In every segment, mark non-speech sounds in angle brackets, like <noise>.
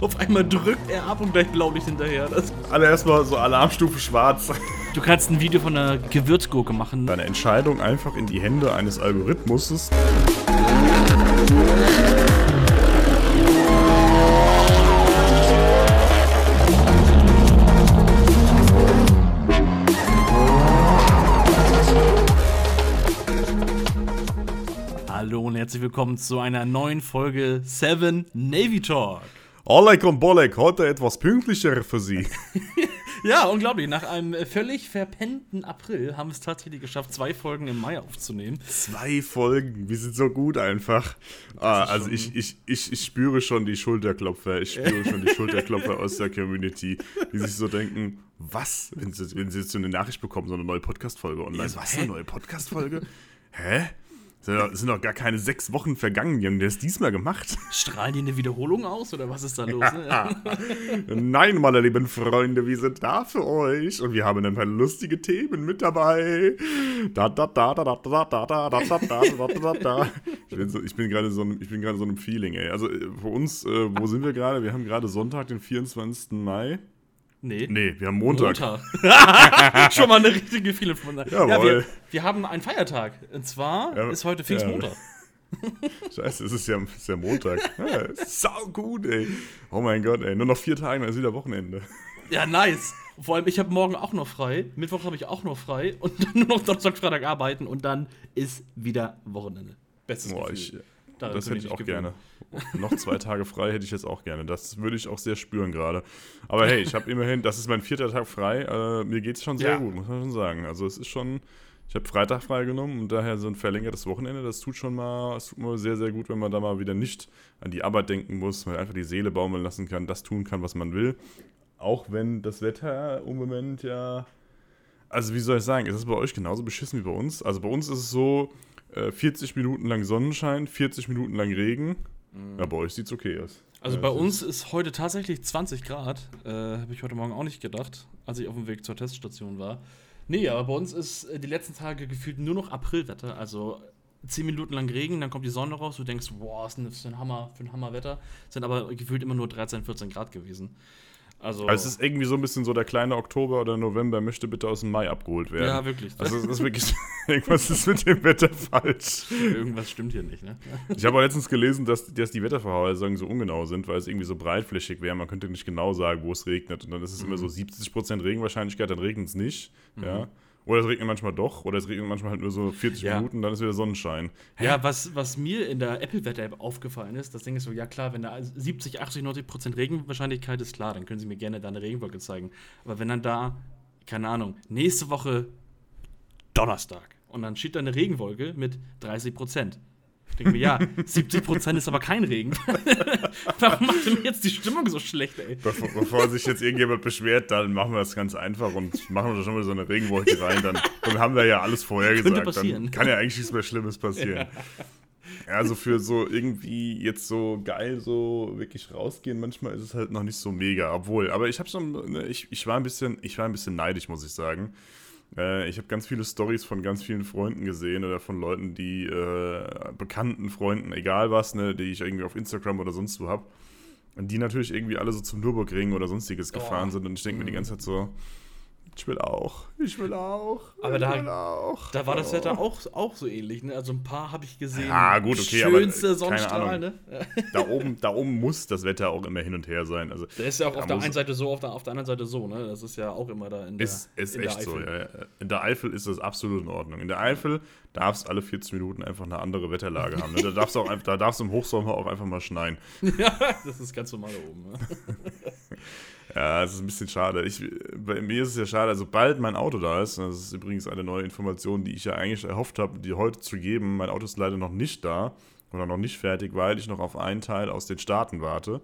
Auf einmal drückt er ab und gleich Blaulicht hinterher. Das Alle erstmal so Alarmstufe schwarz. du kannst ein Video von einer Gewürzgurke machen. Deine Entscheidung einfach in die Hände eines Algorithmuses. Herzlich willkommen zu einer neuen Folge 7 Navy Talk. Oleg und Bolek, heute etwas pünktlicher für Sie. <laughs> <laughs> Ja, unglaublich. Nach einem völlig verpennten April haben wir es tatsächlich geschafft, zwei Folgen im Mai aufzunehmen. Zwei Folgen, wir sind so gut einfach. Ah, also ich, ich, ich, ich spüre schon die Schulterklopfer, ich spüre schon die Schulterklopfer aus der Community, die sich so denken, was, wenn sie, wenn sie jetzt so eine Nachricht bekommen, so eine neue Podcast-Folge online. Ja, was, eine neue Podcast-Folge? Hä? Doch, sind doch gar keine sechs Wochen vergangen, die haben das diesmal gemacht. Strahlen die eine Wiederholung aus oder was ist da los? Ne? Nein, meine lieben Freunde, wir sind da für euch und wir haben ein paar lustige Themen mit dabei. Da da da da da da da da da da da da da. Ich bin so, bin gerade so, ich bin gerade so einem Feeling, ey. Also äh, für uns, äh, wo sind wir gerade? Wir haben gerade Sonntag, den 24. Mai. Nee. Nee, wir haben Montag. Montag. <laughs> Schon mal eine richtige von Ja, Jawohl. wir, wir haben einen Feiertag. Und zwar Ja, ist heute Pfingstmontag. <laughs> Scheiße, es ist ja, ist ja Montag. <laughs> Ja, sau gut, ey. Oh mein Gott, ey. Nur noch vier Tage, dann ist wieder Wochenende. Ja, nice. Vor allem, ich habe morgen auch noch frei. Mittwoch habe ich auch noch frei. Und dann nur noch Donnerstag, Freitag arbeiten. Und dann ist wieder Wochenende. Bestes Boah, Gefühl. ich, das hätte ich auch gewöhnen. gerne. <laughs> Noch zwei Tage frei hätte ich jetzt auch gerne. Das würde ich auch sehr spüren gerade. Aber hey, ich habe <laughs> immerhin, das ist mein vierter Tag frei. Äh, mir geht es schon sehr Ja. gut, muss man schon sagen. Also es ist schon, ich habe Freitag freigenommen und daher so ein verlängertes Wochenende. Das tut schon mal, es tut mal sehr, sehr gut, wenn man da mal wieder nicht an die Arbeit denken muss, man einfach die Seele baumeln lassen kann, das tun kann, was man will. Auch wenn das Wetter im Moment ja also wie soll ich sagen, ist es bei euch genauso beschissen wie bei uns? Also bei uns ist es so, äh, 40 Minuten lang Sonnenschein, 40 Minuten lang Regen. Ja, bei euch sieht's okay aus. Also Ja, bei uns ist heute tatsächlich 20 Grad. Äh, Habe ich heute Morgen auch nicht gedacht, als ich auf dem Weg zur Teststation war. Nee, aber bei uns ist äh, die letzten Tage gefühlt nur noch Aprilwetter. Also 10 Minuten lang Regen, dann kommt die Sonne raus. Du denkst, boah, ist ein, ist ein Hammer, für ein Hammerwetter. Sind aber gefühlt immer nur 13, 14 Grad gewesen. Also, Also es ist irgendwie so ein bisschen so, der kleine Oktober oder November möchte bitte aus dem Mai abgeholt werden. ja, wirklich. Also es ist wirklich, <laughs> irgendwas ist mit dem Wetter falsch. Irgendwas stimmt hier nicht, ne? Ich habe auch letztens gelesen, dass, dass die Wettervorhersagen so ungenau sind, weil es irgendwie so breitflächig wäre. Man könnte nicht genau sagen, wo es regnet. Und dann ist es immer so 70% Regenwahrscheinlichkeit, dann regnet es nicht. Ja. Oder es regnet manchmal doch, oder es regnet manchmal halt nur so 40 Ja. Minuten, dann ist wieder Sonnenschein. Ja, was, was mir in der Apple-Wetter-App aufgefallen ist, das Ding ist so, ja klar, wenn da 70, 80, 90 Prozent Regenwahrscheinlichkeit ist, klar, dann können Sie mir gerne da eine Regenwolke zeigen. Aber wenn dann da, keine Ahnung, nächste Woche Donnerstag und dann steht da eine Regenwolke mit 30 Prozent. Denke mir, ja, 70 Prozent ist aber kein Regen. <laughs> Warum macht denn jetzt die Stimmung so schlecht, ey? Bevor, bevor sich jetzt irgendjemand beschwert, dann machen wir das ganz einfach und machen da schon mal so eine Regenwolke <laughs> rein. Dann, dann haben wir ja alles vorher Könnte gesagt. passieren. Dann kann ja eigentlich nichts mehr Schlimmes passieren. Ja. Also für so irgendwie jetzt so geil so wirklich rausgehen, manchmal ist es halt noch nicht so mega, obwohl. Aber ich habe schon, ne, ich, ich war ein bisschen, ich war ein bisschen neidisch, muss ich sagen. Äh, ich habe ganz viele Stories von ganz vielen Freunden gesehen oder von Leuten, die äh, bekannten Freunden, egal was, ne, die ich irgendwie auf Instagram oder sonst wo habe. Die natürlich irgendwie alle so zum Nürburgring oder sonstiges gefahren Oh. sind. Und ich denke mir die ganze Zeit so, ich will auch, ich will auch, Aber ich da- will auch. Da war das Oh. Wetter auch, auch so ähnlich, ne? Also ein paar habe ich gesehen. Ja, gut, okay, Schönste Sonnenstrahl, ne? Da <laughs> oben, da oben muss das Wetter auch immer hin und her sein. Also Der ist ja auch auf der einen Seite so, auf der, auf der anderen Seite so, ne? Das ist ja auch immer da in der, ist, ist in der echt so. Eifel. Ja. In der Eifel ist das absolut in Ordnung. In der Eifel darf es alle 40 Minuten einfach eine andere Wetterlage haben. Ne? Da darf es auch da darf es im Hochsommer auch einfach mal schneien. <laughs> Ja, das ist ganz normal da oben. Ne? <laughs> Ja, das ist ein bisschen schade. Ich, bei mir ist es ja schade, sobald mein Auto da ist, das ist übrigens eine neue Information, die ich ja eigentlich erhofft habe, die heute zu geben. Mein Auto ist leider noch nicht da oder noch nicht fertig, weil ich noch auf einen Teil aus den Staaten warte.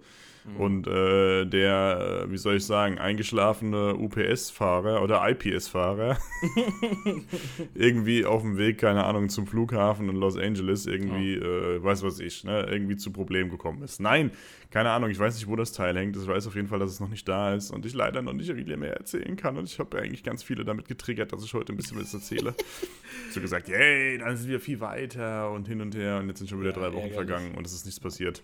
Und äh, der, äh, wie soll ich sagen, eingeschlafene UPS-Fahrer oder IPS-Fahrer <laughs> irgendwie auf dem Weg, keine Ahnung, zum Flughafen in Los Angeles irgendwie, äh, weiß was ich, ne, irgendwie zu Problemen gekommen ist. Nein, keine Ahnung, ich weiß nicht, wo das Teil hängt. Ich weiß auf jeden Fall, dass es noch nicht da ist und ich leider noch nicht viel mehr erzählen kann. Und ich habe eigentlich ganz viele damit getriggert, dass ich heute ein bisschen was erzähle. <laughs> so gesagt, yay, dann sind wir viel weiter und hin und her und jetzt sind schon wieder drei Wochen ärgerlich. vergangen und es ist nichts passiert.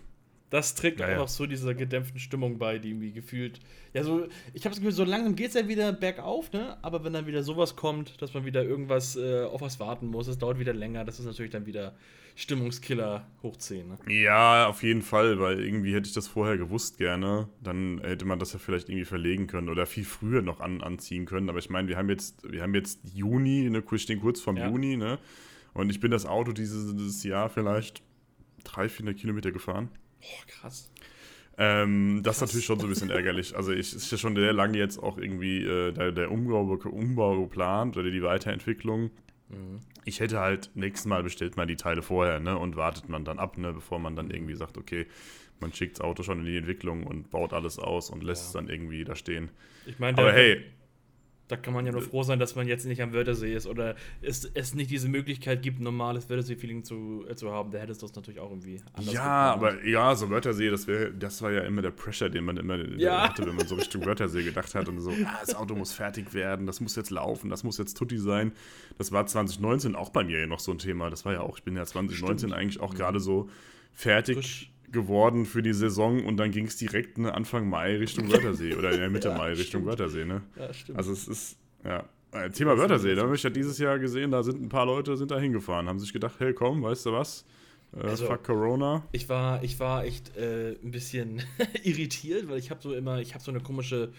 Das trägt Ja, einfach ja. so dieser gedämpften Stimmung bei, die irgendwie gefühlt. Ja, so, ich habe das Gefühl, so langsam geht es ja wieder bergauf, ne? Aber wenn dann wieder sowas kommt, dass man wieder irgendwas äh, auf was warten muss, es dauert wieder länger, das ist natürlich dann wieder Stimmungskiller hoch 10, ne? Ja, auf jeden Fall, weil irgendwie hätte ich das vorher gewusst gerne. Dann hätte man das ja vielleicht irgendwie verlegen können oder viel früher noch an, anziehen können. Aber ich meine, wir haben jetzt, wir haben jetzt Juni, ne, wir stehen kurz vorm Ja. Juni, ne? Und ich bin das Auto dieses, dieses Jahr vielleicht 300, 400 Kilometer gefahren. Boah, krass. Ähm, das ist natürlich schon so ein bisschen ärgerlich. Also ich ist ja schon sehr lange jetzt auch irgendwie äh, der, der Umbau, Umbau geplant oder die Weiterentwicklung. Ich hätte halt nächstes Mal bestellt man die Teile vorher, ne? Und wartet man dann ab, ne, bevor man dann irgendwie sagt, okay, man schickt das Auto schon in die Entwicklung und baut alles aus und lässt Ja. es dann irgendwie da stehen. Ich meine, Aber hey, da kann man ja nur froh sein, dass man jetzt nicht am Wörthersee ist oder es, es nicht diese Möglichkeit gibt, normales Wörthersee-Feeling zu, äh, zu haben. Da hättest du es natürlich auch irgendwie anders ja, geplant. aber ja, so Wörthersee, das wäre, das war ja immer der Pressure, den man immer Ja. hatte, wenn man so Richtung Wörthersee gedacht hat und so, ah, das Auto muss fertig werden, das muss jetzt laufen, das muss jetzt Tutti sein. Das war 2019 auch bei mir ja noch so ein Thema. Das war ja auch, ich bin ja 2019 Stimmt. eigentlich auch gerade so fertig Frisch. Geworden für die Saison und dann ging es direkt ne, Anfang Mai Richtung <laughs> Wörthersee oder in der Mitte Ja, Mai Richtung stimmt. Wörthersee, ne? Ja, stimmt. Also es ist, ja. Äh, Thema Wörthersee, da habe ich ja dieses Jahr gesehen, da sind ein paar Leute sind da hingefahren, haben sich gedacht, hey komm, weißt du was? Äh, Also- fuck Corona. Ich war, ich war echt äh, ein bisschen <laughs> irritiert, weil ich habe so immer, ich habe so eine komische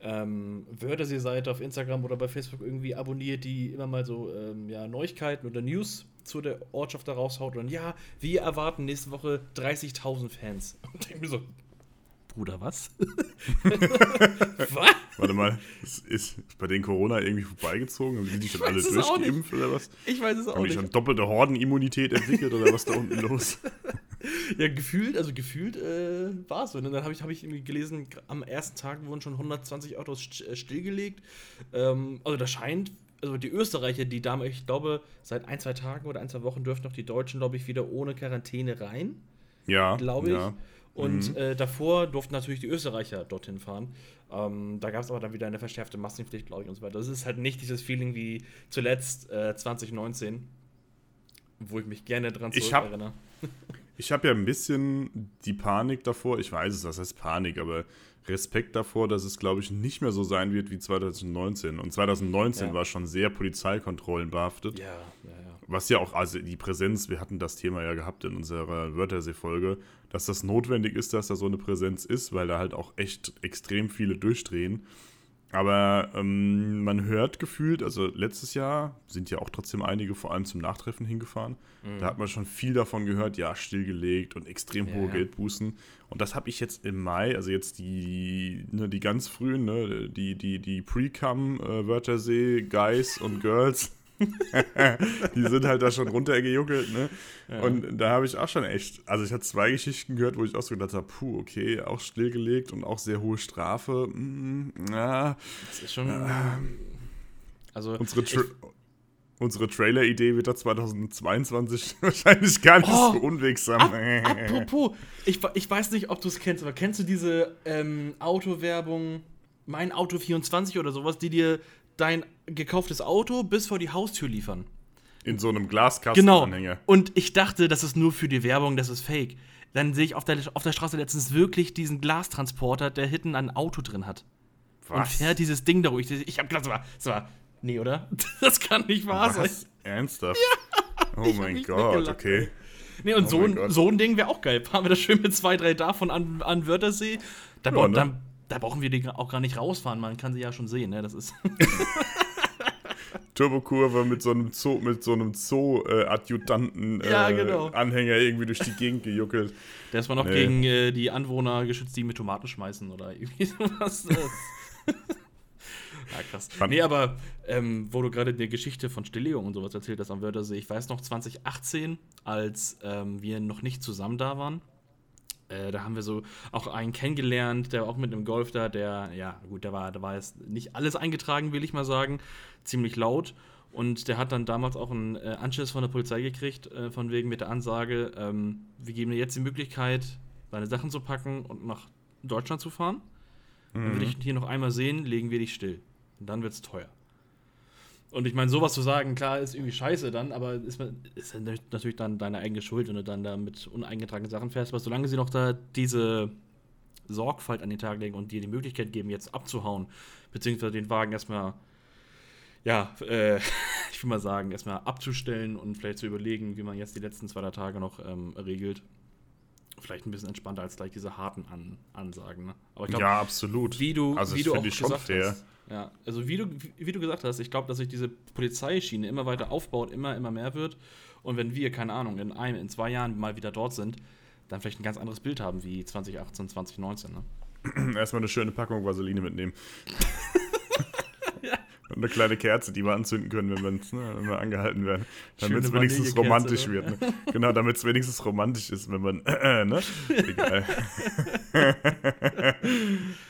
ähm, Wörthersee-Seite auf Instagram oder bei Facebook irgendwie abonniert, die immer mal so ähm, ja, Neuigkeiten oder News zu der Ortschaft da raushaut und ja, wir erwarten nächste Woche 30.000 Fans. <laughs> Und ich mir so, Bruder, was? <laughs> was? Warte mal, ist, ist bei den Corona irgendwie vorbeigezogen? Haben die die schon alle durchgeimpft oder was? Ich weiß es auch Haben die nicht. schon doppelte Hordenimmunität entwickelt oder was da unten <laughs> los? Ja, gefühlt, also gefühlt äh, war es so. Und dann habe ich, hab ich irgendwie gelesen, am ersten Tag wurden schon 120 Autos st äh, stillgelegt. Ähm, also das scheint, also die Österreicher, die Dame, ich glaube, seit ein, zwei Tagen oder ein, zwei Wochen dürfen noch die Deutschen, glaube ich, wieder ohne Quarantäne rein, Ja, glaube ich. ja. Und Mhm. äh, davor durften natürlich die Österreicher dorthin fahren. Ähm, da gab es aber dann wieder eine verschärfte Massenpflicht, glaube ich, und so weiter. Das ist halt nicht dieses Feeling wie zuletzt äh, 2019, wo ich mich gerne dran Ich hab- zurückerinnere. <laughs> Ich habe ja ein bisschen die Panik davor, ich weiß es, das heißt Panik, aber Respekt davor, dass es, glaube ich, nicht mehr so sein wird wie 2019. Und 2019 Ja. war schon sehr Polizeikontrollen behaftet. Ja, ja, ja. Was ja auch, also die Präsenz, wir hatten das Thema ja gehabt in unserer Wörthersee-Folge, dass das notwendig ist, dass da so eine Präsenz ist, weil da halt auch echt extrem viele durchdrehen. Aber ähm, man hört gefühlt, also letztes Jahr sind ja auch trotzdem einige vor allem zum Nachtreffen hingefahren. Da hat man schon viel davon gehört, ja, stillgelegt und extrem Ja, hohe ja. Geldbußen. Und das habe ich jetzt im Mai, also jetzt die, ne, die ganz frühen, ne, die, die, die Pre-Cum, äh, Guys und Girls, <laughs> die sind halt da schon runtergejuckelt, ne? Ja. Und da habe ich auch schon echt, also ich hatte zwei Geschichten gehört, wo ich auch so gedacht habe, puh, okay, auch stillgelegt und auch sehr hohe Strafe. Mm, ja, Das ist schon. Also, unsere, Tra unsere Trailer-Idee wird da 2022 <laughs> wahrscheinlich gar nicht Oh, so unwegsam. Ap apropos, ich, ich weiß nicht, ob du es kennst, aber kennst du diese ähm, Autowerbung, mein Auto 24 oder sowas, die dir dein gekauftes Auto bis vor die Haustür liefern? In so einem Genau. Glaskastenanhänger. Und ich dachte, das ist nur für die Werbung, das ist fake. Dann sehe ich auf der, auf der Straße letztens wirklich diesen Glastransporter, der hinten ein Auto drin hat. Und Was? fährt dieses Ding da ruhig. Ich hab gedacht, das war, das war. Nee, oder? <laughs> Das kann nicht wahr sein. Was? Ernsthaft? Oh Ich hab mein Gott, okay. Nee, und Oh so, ein, so ein Ding wäre auch geil. Fahren wir das schön mit zwei, drei davon an, an Wörthersee. Da, Ja, ne? da, da brauchen wir die auch gar nicht rausfahren. Man kann sie ja schon sehen, ne? Das ist. <laughs> Turbokurve mit so einem Zoo, mit so einem Zoo-Adjutanten äh, Ja, genau. Anhänger irgendwie durch die Gegend gejuckelt. Der ist mal noch Nee. gegen äh, die Anwohner geschützt, die mit Tomaten schmeißen oder irgendwie <laughs> sowas. <laughs> Ja, krass. Fand- Nee, aber ähm, wo du gerade die Geschichte von Stilllegung und sowas erzählt hast am Wörthersee, ich weiß noch 2018, als ähm, wir noch nicht zusammen da waren. Äh, da haben wir so auch einen kennengelernt, der auch mit einem Golf da, der, ja, gut, der war, da war jetzt nicht alles eingetragen, will ich mal sagen, ziemlich laut. Und der hat dann damals auch einen äh, Anschiss von der Polizei gekriegt, äh, von wegen mit der Ansage, ähm, wir geben dir jetzt die Möglichkeit, deine Sachen zu packen und nach Deutschland zu fahren. Wenn wir dich hier noch einmal sehen, legen wir dich still. Und dann wird's teuer. Und ich meine, sowas zu sagen, klar, ist irgendwie scheiße dann, aber ist, ist natürlich dann deine eigene Schuld, wenn du dann da mit uneingetragenen Sachen fährst. Aber solange sie noch da diese Sorgfalt an den Tag legen und dir die Möglichkeit geben, jetzt abzuhauen, beziehungsweise den Wagen erstmal, ja, äh, <laughs> ich will mal sagen, erstmal abzustellen und vielleicht zu überlegen, wie man jetzt die letzten zwei, drei Tage noch ähm, regelt. Vielleicht ein bisschen entspannter als gleich diese harten An Ansagen. Ne? Aber ich glaub, ja, absolut. Wie du, also wie du auch schon fair. hast. Ja, also wie du, wie, du gesagt hast, ich glaube, dass sich diese Polizeischiene immer weiter aufbaut, immer, immer mehr wird. Und wenn wir, keine Ahnung, in einem, in zwei Jahren mal wieder dort sind, dann vielleicht ein ganz anderes Bild haben wie 2018, 2019. Ne? <clears throat> Erstmal eine schöne Packung Vaseline mitnehmen. ja. <laughs> Und eine kleine Kerze, die wir anzünden können, wenn, ne, wenn wir angehalten werden. Damit es wenigstens romantisch wird. Ne? Genau, damit es wenigstens romantisch ist, wenn man. Äh, <clears throat> ne? Egal. <laughs>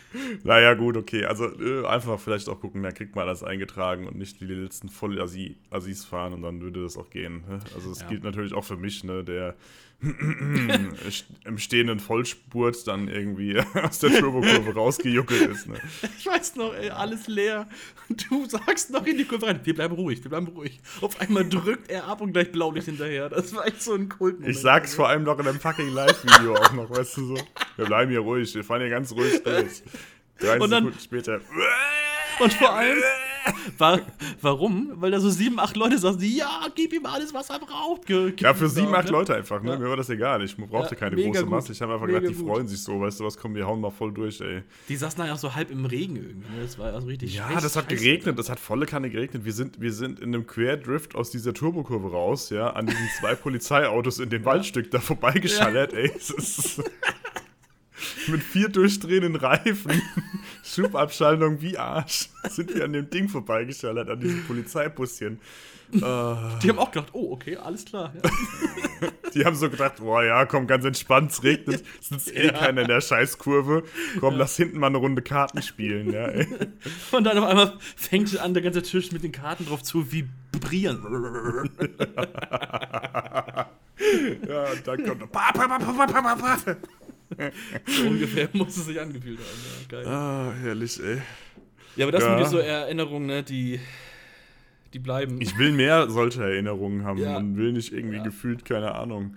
naja, gut, okay. Also äh, einfach vielleicht auch gucken, da kriegt man alles eingetragen und nicht die letzten Voll-Assis fahren und dann würde das auch gehen. Ne? Also es ja. gilt natürlich auch für mich, ne, der <clears throat> im stehenden Vollspurt dann irgendwie <laughs> aus der Turbokurve rausgejuckelt ist. Ne? Ich weiß noch, ey, alles leer. Und du sagst noch in die Kurve rein, wir bleiben ruhig, wir bleiben ruhig. Auf einmal drückt er ab und gleich Blaulicht hinterher. Das war echt so ein Kult. Ich sag's vor allem noch in einem fucking Live-Video auch noch, weißt du so. Wir bleiben hier ruhig, wir fahren hier ganz ruhig durch. 30 und dann, Sekunden später. Und vor allem, war, warum? Weil da so sieben, acht Leute saßen, ja, gib ihm alles, was er braucht. Ja, für sieben, acht ne? Leute einfach, ne? Ja. Mir war das egal. Ich brauchte ja, keine große gut. Masse. Ich habe einfach mega gedacht, die gut. freuen sich so, weißt du was, komm, wir hauen mal voll durch, ey. Die saßen dann auch so halb im Regen irgendwie, ne? Das war also richtig Ja, das hat geregnet, das hat volle Kanne geregnet. Wir sind, wir sind in einem Querdrift aus dieser Turbokurve raus, ja, an diesen zwei <laughs> Polizeiautos in dem Waldstück da vorbeigeschallert, ey. Es ist <laughs> mit vier durchdrehenden Reifen, <laughs> Schubabschaltung wie Arsch, sind wir an dem Ding vorbeigeschallert, an diesem Polizeibusschen. Die haben auch gedacht, oh, okay, alles klar. Ja. <laughs> Die haben so gedacht, boah, ja, komm, ganz entspannt, es regnet, es sitzt eh ja. keiner in der Scheißkurve. Komm, ja. lass hinten mal eine Runde Karten spielen, ja, ey. <laughs> Und dann auf einmal fängt an, der ganze Tisch mit den Karten drauf zu vibrieren. ja, und dann kommt <laughs> so ungefähr muss es sich angefühlt haben. Ja, geil. Ah, herrlich, ey. Ja, aber das ja. sind so Erinnerungen, ne, die, die bleiben. Ich will mehr solcher Erinnerungen haben ja. und will nicht irgendwie ja. gefühlt, keine Ahnung.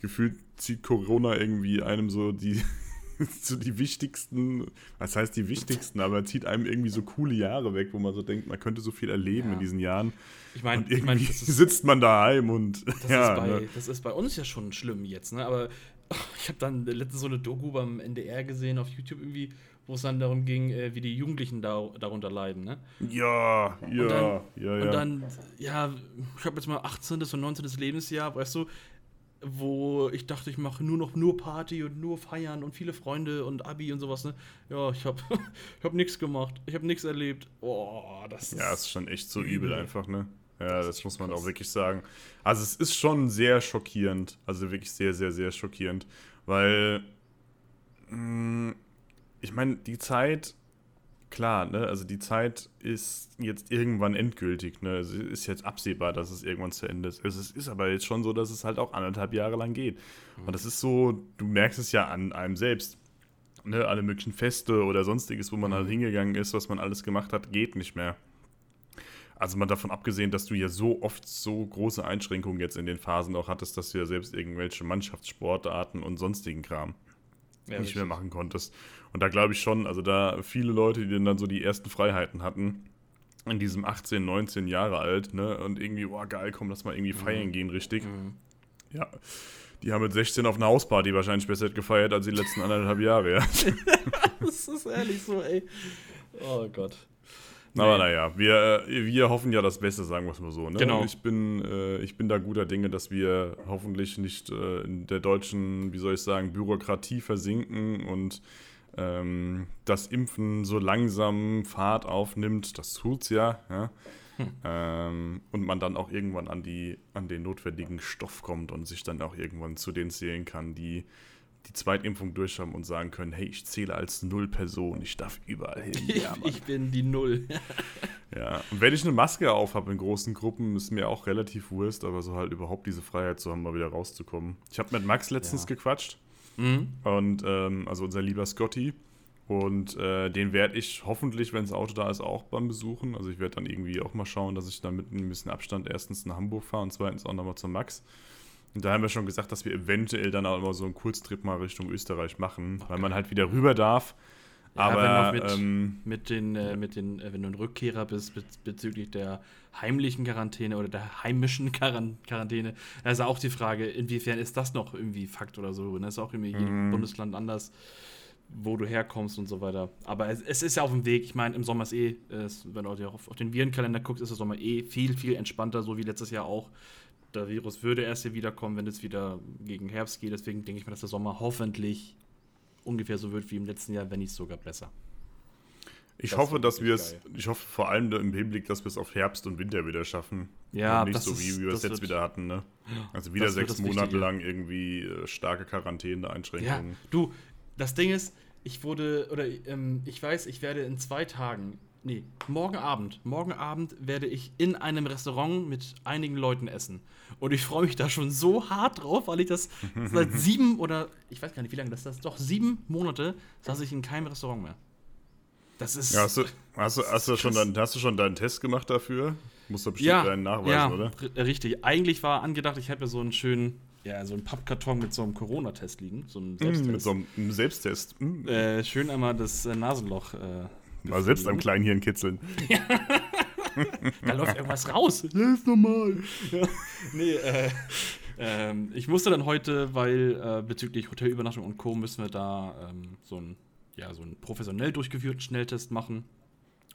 Gefühlt zieht Corona irgendwie einem so die, <laughs> so die wichtigsten, was heißt die wichtigsten, aber zieht einem irgendwie so coole Jahre weg, wo man so denkt, man könnte so viel erleben ja. in diesen Jahren. Ich meine, irgendwie ich mein, sitzt man daheim und. Das, <laughs> ja, ist bei, ne? das ist bei uns ja schon schlimm jetzt, ne? Aber <laughs> ich habe dann letztens so eine Doku beim NDR gesehen auf YouTube irgendwie, wo es dann darum ging, äh, wie die Jugendlichen da, darunter leiden, ne? Ja, ja, dann, ja, ja. Und dann, ja, ich habe jetzt mal 18. und 19. Lebensjahr, weißt du, wo ich dachte, ich mache nur noch nur Party und nur feiern und viele Freunde und Abi und sowas, ne? Ja, ich habe <laughs> ich hab nichts gemacht, ich habe nichts erlebt. Boah, das ist Ja, ist schon echt so übel, übel einfach, ne? Ja, das, muss man auch wirklich sagen. Also es ist schon sehr schockierend. Also wirklich sehr, sehr, sehr schockierend. Weil, mh, mm, ich meine, die Zeit, klar, ne, also die Zeit ist jetzt irgendwann endgültig, ne? Es ist jetzt absehbar, dass es irgendwann zu Ende ist. Es ist aber jetzt schon so, dass es halt auch anderthalb Jahre lang geht. Mhm. Und das ist so, du merkst es ja an einem selbst. Ne, alle möglichen Feste oder sonstiges, wo man halt mhm. hingegangen ist, was man alles gemacht hat, geht nicht mehr. Also mal davon abgesehen, dass du ja so oft so große Einschränkungen jetzt in den Phasen auch hattest, dass du ja selbst irgendwelche Mannschaftssportarten und sonstigen Kram ja, nicht mehr machen konntest. Und da glaube ich schon, also da viele Leute, die dann so die ersten Freiheiten hatten, in diesem 18, 19 Jahre alt, ne, und irgendwie, boah, geil, komm, lass mal irgendwie feiern mhm. gehen, richtig. Mhm. Ja. Die haben mit 16 auf einer Hausparty wahrscheinlich besser gefeiert als die letzten anderthalb Jahre, ja. <laughs> das ist ehrlich so, ey. Oh Gott. Aber naja, wir, wir hoffen ja das Beste, sagen wir es mal so. Ne? Genau. Ich bin, äh, ich bin da guter Dinge, dass wir hoffentlich nicht äh, in der deutschen, wie soll ich sagen, Bürokratie versinken und ähm, das Impfen so langsam Fahrt aufnimmt. Das tut's ja. ja? Hm. Ähm, und man dann auch irgendwann an, die, an den notwendigen Stoff kommt und sich dann auch irgendwann zu denen zählen kann, die die Zweitimpfung durch haben und sagen können, hey, ich zähle als Null-Person, ich darf überall hin. <laughs> Ja, ich bin die Null. <laughs> ja, und wenn ich eine Maske auf habe in großen Gruppen, ist mir auch relativ Wurst, aber so halt überhaupt diese Freiheit zu haben, mal wieder rauszukommen. Ich habe mit Max letztens ja. gequatscht mhm. und ähm, also unser lieber Scotty Und äh, den werde ich hoffentlich, wenn das Auto da ist, auch beim besuchen. Also ich werde dann irgendwie auch mal schauen, dass ich dann mit ein bisschen Abstand erstens nach Hamburg fahre und zweitens auch nochmal zum Max. Und da haben wir schon gesagt, dass wir eventuell dann auch immer so einen Kurztrip mal Richtung Österreich machen, okay. weil man halt wieder rüber darf. Ja, aber mit, ähm, mit, den, äh, mit den, äh, wenn du ein Rückkehrer bist bez bezüglich der heimlichen Quarantäne oder der heimischen <laughs> Quarantäne, da ist auch die Frage, inwiefern ist das noch irgendwie Fakt oder so. Und das ist auch irgendwie mhm. Bundesland anders wo du herkommst und so weiter. Aber es, es ist ja auf dem Weg. Ich meine, im Sommer ist eh, es, wenn du auf, auf, den Virenkalender guckst, ist der Sommer eh viel, viel entspannter, so wie letztes Jahr auch. Der Virus würde erst hier wiederkommen, wenn es wieder gegen Herbst geht. Deswegen denke ich mir, dass der Sommer hoffentlich ungefähr so wird wie im letzten Jahr, wenn nicht sogar besser. Ich das hoffe, dass wir es, ich hoffe vor allem im Hinblick, dass wir es auf Herbst und Winter wieder schaffen. Ja, und nicht so wie, wie wir es jetzt wieder hatten, ne? Also wieder sechs Monate lang irgendwie äh, starke Quarantäne-Einschränkungen. Ja, du, das Ding ist, ich wurde, oder ähm, ich weiß, ich werde in zwei Tagen, nee, morgen Abend, morgen Abend werde ich in einem Restaurant mit einigen Leuten essen. Und ich freue mich da schon so hart drauf, weil ich das <laughs> seit sieben oder, ich weiß gar nicht, wie lange das ist, doch sieben Monate saß ich in keinem Restaurant mehr. Das ist. Ja, hast, du, hast, du, hast, du schon dein, hast du schon deinen Test gemacht dafür? Musst du bestimmt ja, deinen nachweisen, ja, oder? Richtig. Eigentlich war angedacht, ich hätte mir so einen schönen ja, so ein Pappkarton mit so einem Corona-Test liegen. So einem Selbsttest. Mm, mit so einem Selbsttest. Mm. Äh, schön einmal das äh, Nasenloch. Äh, Mal selbst am kleinen Hirn kitzeln. <laughs> da läuft irgendwas raus. Das ist normal. Ja. Nee, äh, ähm, ich musste dann heute, weil äh, bezüglich Hotelübernachtung und Co. müssen wir da ähm, so ein ja, so einen professionell durchgeführten Schnelltest machen.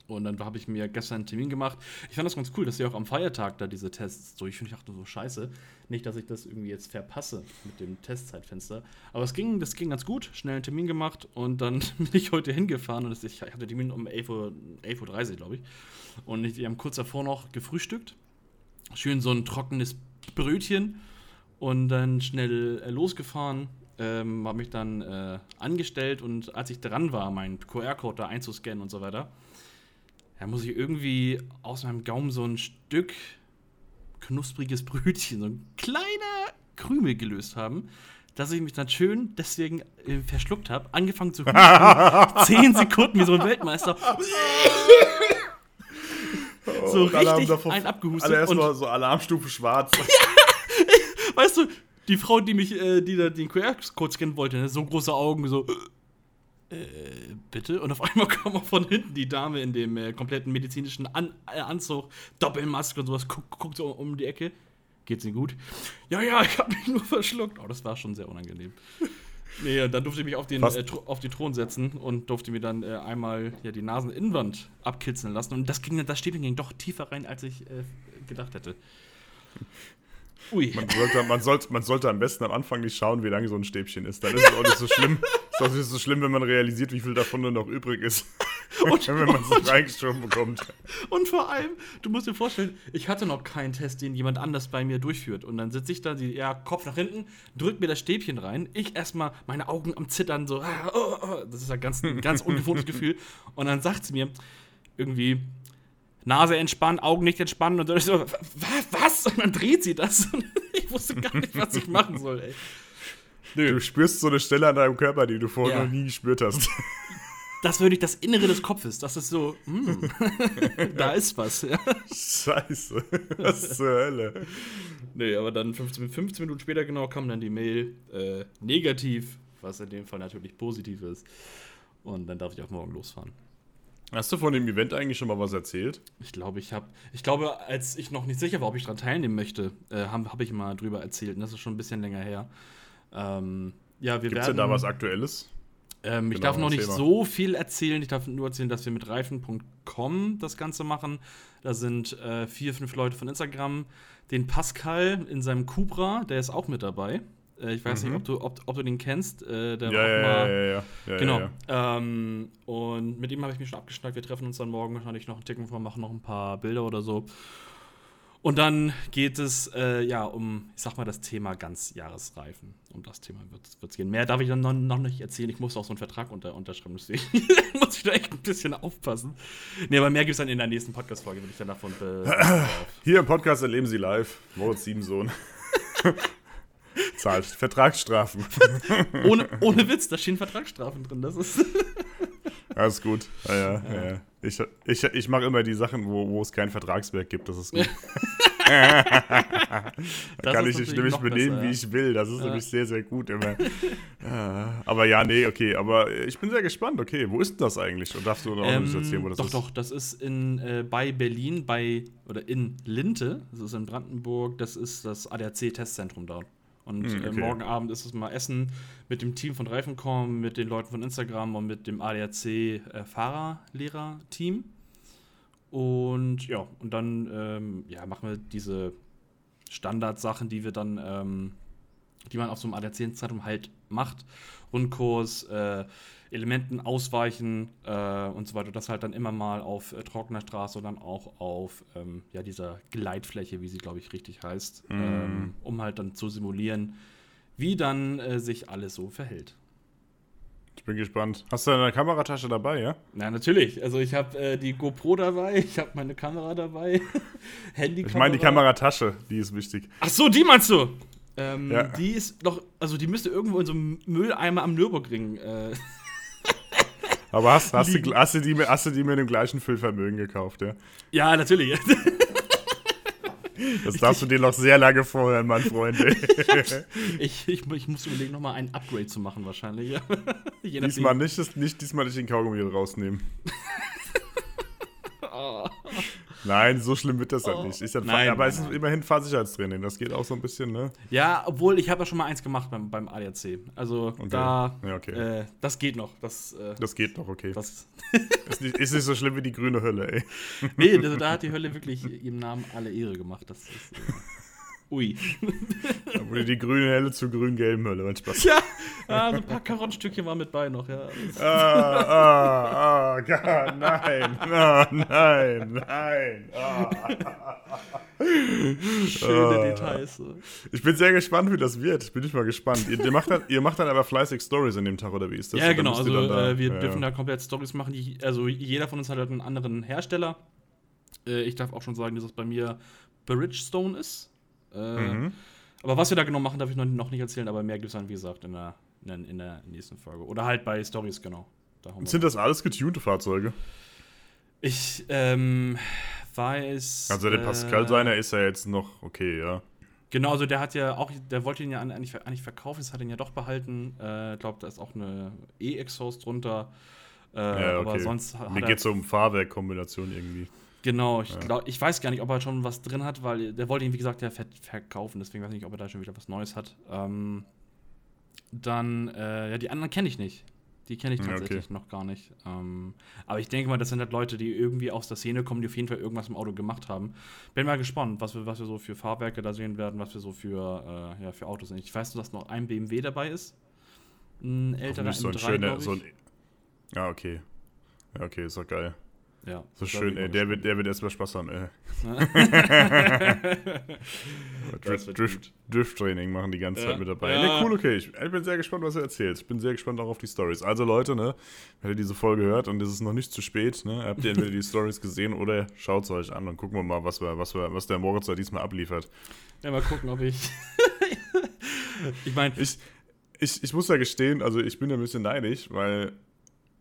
Und dann habe ich mir gestern einen Termin gemacht. Ich fand das ganz cool, dass sie auch am Feiertag da diese Tests durchführen. Ich dachte so, scheiße. Nicht, dass ich das irgendwie jetzt verpasse mit dem Testzeitfenster. Aber es ging, das ging ganz gut. Schnell einen Termin gemacht und dann <laughs> bin ich heute hingefahren und ich hatte den Termin um 11.30 Uhr, 11 Uhr glaube ich. Und ich, die haben kurz davor noch gefrühstückt. Schön so ein trockenes Brötchen und dann schnell äh, losgefahren. Ähm, habe mich dann äh, angestellt und als ich dran war, meinen QR-Code da einzuscannen und so weiter, da muss ich irgendwie aus meinem Gaumen so ein Stück knuspriges Brötchen, so ein kleiner Krümel gelöst haben, dass ich mich dann schön deswegen äh, verschluckt habe, angefangen zu husten, <laughs> zehn Sekunden wie so ein Weltmeister. Oh, so richtig davor, ein abgehustet. Alle erstmal so Alarmstufe schwarz. <laughs> weißt du, die Frau, die mich, äh, die da den QR-Code scannen wollte, ne, so große Augen, so äh, bitte? Und auf <laughs> einmal kam auch von hinten die Dame in dem äh, kompletten medizinischen An äh, Anzug, Doppelmaske und sowas, guckt, guckt so um die Ecke. Geht's Ihnen gut? Ja, ja, ich habe mich nur verschluckt. Oh, das war schon sehr unangenehm. <laughs> Nee, und dann durfte ich mich auf den, äh, auf den Thron setzen und durfte mir dann äh, einmal ja, die Naseninnenwand abkitzeln lassen. Und das, ging, das Stäbchen ging doch tiefer rein, als ich äh, gedacht hätte. Ui. Man sollte, man, sollte, man sollte am besten am Anfang nicht schauen, wie lange so ein Stäbchen ist. Dann ist es auch nicht so schlimm. <laughs> ist auch nicht so schlimm, wenn man realisiert, wie viel davon nur noch übrig ist. <laughs> Und, <laughs> wenn man es reingeschoben bekommt. Und vor allem, du musst dir vorstellen, ich hatte noch keinen Test, den jemand anders bei mir durchführt. Und dann sitze ich da, die, ja, Kopf nach hinten, drückt mir das Stäbchen rein. Ich erstmal meine Augen am Zittern, so, ah, oh, oh. das ist ein ganz, ein ganz ungewohntes Gefühl. Und dann sagt sie mir irgendwie, Nase entspannen, Augen nicht entspannen und dann so, was? Und dann dreht sie das. <laughs> ich wusste gar nicht, was ich machen soll, ey. Nö. Du spürst so eine Stelle an deinem Körper, die du vorher ja. noch nie gespürt hast. Das würde ich das Innere des Kopfes. Das ist so, mm, <laughs> da ist was. Ja. Scheiße. <laughs> Was zur Hölle. Nee, aber dann 15, 15 Minuten später genau kam dann die Mail äh, negativ, was in dem Fall natürlich positiv ist. Und dann darf ich auch morgen losfahren. Hast du von dem Event eigentlich schon mal was erzählt? Ich glaube, ich habe, ich glaube, als ich noch nicht sicher war, ob ich daran teilnehmen möchte, äh, habe hab ich mal drüber erzählt. Und das ist schon ein bisschen länger her. Ähm, ja, wir Gibt's werden. denn da was Aktuelles? Ähm, ich genau, darf noch nicht Thema. so viel erzählen. Ich darf nur erzählen, dass wir mit Reifen.com das Ganze machen. Da sind äh, vier, fünf Leute von Instagram. Den Pascal in seinem Cupra, der ist auch mit dabei. Äh, ich weiß mhm. nicht, ob du, ob, ob, du den kennst. Äh, der ja, ja, mal, ja, ja, ja, Genau. Ähm, und mit ihm habe ich mich schon abgeschnackt. Wir treffen uns dann morgen wahrscheinlich noch einen Ticken vor, machen noch ein paar Bilder oder so. Und dann geht es äh, ja um, ich sag mal, das Thema Ganzjahresreifen. Um das Thema wird es gehen. Mehr darf ich dann noch, noch, nicht erzählen. Ich muss auch so einen Vertrag unter, unterschreiben, deswegen <laughs> muss ich da echt ein bisschen aufpassen. Nee, aber mehr gibt es dann in der nächsten Podcast-Folge, würde ich dann davon. <clears throat> Hier im Podcast erleben Sie live Moritz Siebensohn. <laughs> zahlt Vertragsstrafen. <laughs> ohne, ohne Witz, da stehen Vertragsstrafen drin. Das ist. <laughs> Alles gut. Ja, ja, ja. Ich, ich, ich mache immer die Sachen, wo, wo es kein Vertragswerk gibt. Das ist gut. <laughs> da das kann ich mich nämlich benehmen, besser, wie ich will. Das ist nämlich sehr, sehr gut immer. aber ja, nee, okay. Aber ich bin sehr gespannt. Okay, wo ist denn das eigentlich? Und darfst du noch ähm, erzählen, wo das doch, ist? Doch, doch. Das ist in, äh, bei Berlin, bei, oder in Linte. Das ist in Brandenburg. Das ist das ADAC-Testzentrum dort. Und äh, okay. äh, morgen Abend ist es mal Essen mit dem Team von Reifencom, mit den Leuten von Instagram und mit dem ADAC-Fahrerlehrer-Team. Äh, und ja, und dann ähm, ja, machen wir diese Standardsachen, die wir dann, ähm, die man auf so einem ADAC-Zeitung halt macht. Rundkurs, äh, Elementen ausweichen äh, und so weiter. Das halt dann immer mal auf äh, trockener Straße und dann auch auf ähm, ja, dieser Gleitfläche, wie sie, glaube ich, richtig heißt, mm. ähm, um halt dann zu simulieren, wie dann äh, sich alles so verhält. Ich bin gespannt. Hast du deine Kameratasche dabei, ja? Ja, natürlich. Also ich habe äh, die GoPro dabei, <laughs> ich habe meine Kamera dabei, <laughs> Handy. Ich meine die Kameratasche, die ist wichtig. Ach so, die meinst du? Ähm, ja. Die ist noch, also die müsste irgendwo in so einem Mülleimer am Nürburgring. Äh, Aber hast, hast, du, hast, du die, hast du die mit dem gleichen Füllvermögen gekauft, ja? Ja, natürlich. Das darfst du dir noch sehr lange vorhören, mein Freund. <laughs> ich, ich, ich, muss überlegen, nochmal ein Upgrade zu machen, wahrscheinlich. <laughs> diesmal nicht, nicht, diesmal nicht den Kaugummi rausnehmen. <laughs> oh. Nein, so schlimm wird das halt oh. halt nicht. Ja nein, aber es ist immerhin Fahrsicherheitstraining. Das geht auch so ein bisschen, ne? Ja, obwohl ich habe ja schon mal eins gemacht beim, beim ADAC. Also okay. da, ja, okay. äh, das geht noch. Das, äh, das geht noch, okay. Das <laughs> ist, nicht, ist nicht so schlimm wie die grüne Hölle, ey. Nee, also da hat die Hölle wirklich ihrem Namen alle Ehre gemacht. Das ist, äh, <laughs> Ui. Da wurde die grüne Helle zur grün-gelben Hölle. Mein Spaß. Ja, ah, so ein paar Karottenstückchen waren mit bei noch, ja. Ah, ah, ah, Gott, nein. Ah, nein, nein. Ah. Schöne ah. Details. Ich bin sehr gespannt, wie das wird. Bin ich mal gespannt. Ihr, ihr, macht, dann, ihr macht dann aber fleißig Stories an dem Tag, oder wie ist das? Ja, genau. Also, da, wir ja, dürfen ja. da komplett Stories machen. Die, also, jeder von uns hat halt einen anderen Hersteller. Äh, ich darf auch schon sagen, dass es bei mir Bridgestone ist. Äh, mhm. Aber was wir da genau machen, darf ich noch, noch nicht erzählen, aber mehr gibt es dann, wie gesagt, in der, in, in der nächsten Folge. Oder halt bei Stories, genau. Da Sind das alles getunte Fahrzeuge? Ich ähm, weiß. Also der Pascal äh, seiner ist ja jetzt noch okay, ja. Genau, also der hat ja auch, der wollte ihn ja eigentlich, eigentlich verkaufen, das hat ihn ja doch behalten. Ich äh, glaube, da ist auch eine E-Exhaust drunter. Äh, ja, okay. Aber sonst Mir geht es um Fahrwerkkombination irgendwie. Genau, ich, glaub, ich weiß gar nicht, ob er schon was drin hat, weil der wollte ihn, wie gesagt, ja verkaufen, deswegen weiß ich nicht, ob er da schon wieder was Neues hat. Ähm, dann, äh, ja, die anderen kenne ich nicht. Die kenne ich tatsächlich okay. noch gar nicht. Ähm, aber ich denke mal, das sind halt Leute, die irgendwie aus der Szene kommen, die auf jeden Fall irgendwas im Auto gemacht haben. Bin mal gespannt, was wir, was wir so für Fahrwerke da sehen werden, was wir so für, äh, ja, für Autos sehen. Ich weiß nur, dass noch ein BMW dabei ist. Ein älterer M3, so ein schöner, so ein, Ja, okay. Ja, okay, ist doch geil. Ja, so schön, ey. Der wird, der wird erstmal Spaß haben, ey. <laughs> <laughs> Drift, Drift, Drift, Training machen die ganze ja. Zeit mit dabei. Ja. Nee, cool, okay. Ich, ich, bin sehr gespannt, was er erzählt. Ich bin sehr gespannt auch auf die Stories. Also, Leute, ne, wenn ihr diese Folge hört und es ist noch nicht zu spät, ne, habt ihr entweder die <laughs> Stories gesehen oder schaut es euch an und gucken wir mal, was, wir, was, wir, was der Moritz da diesmal abliefert. Ja, mal gucken, ob ich. ich meine. Ich, ich, ich muss ja gestehen, also ich bin ein bisschen neidisch, weil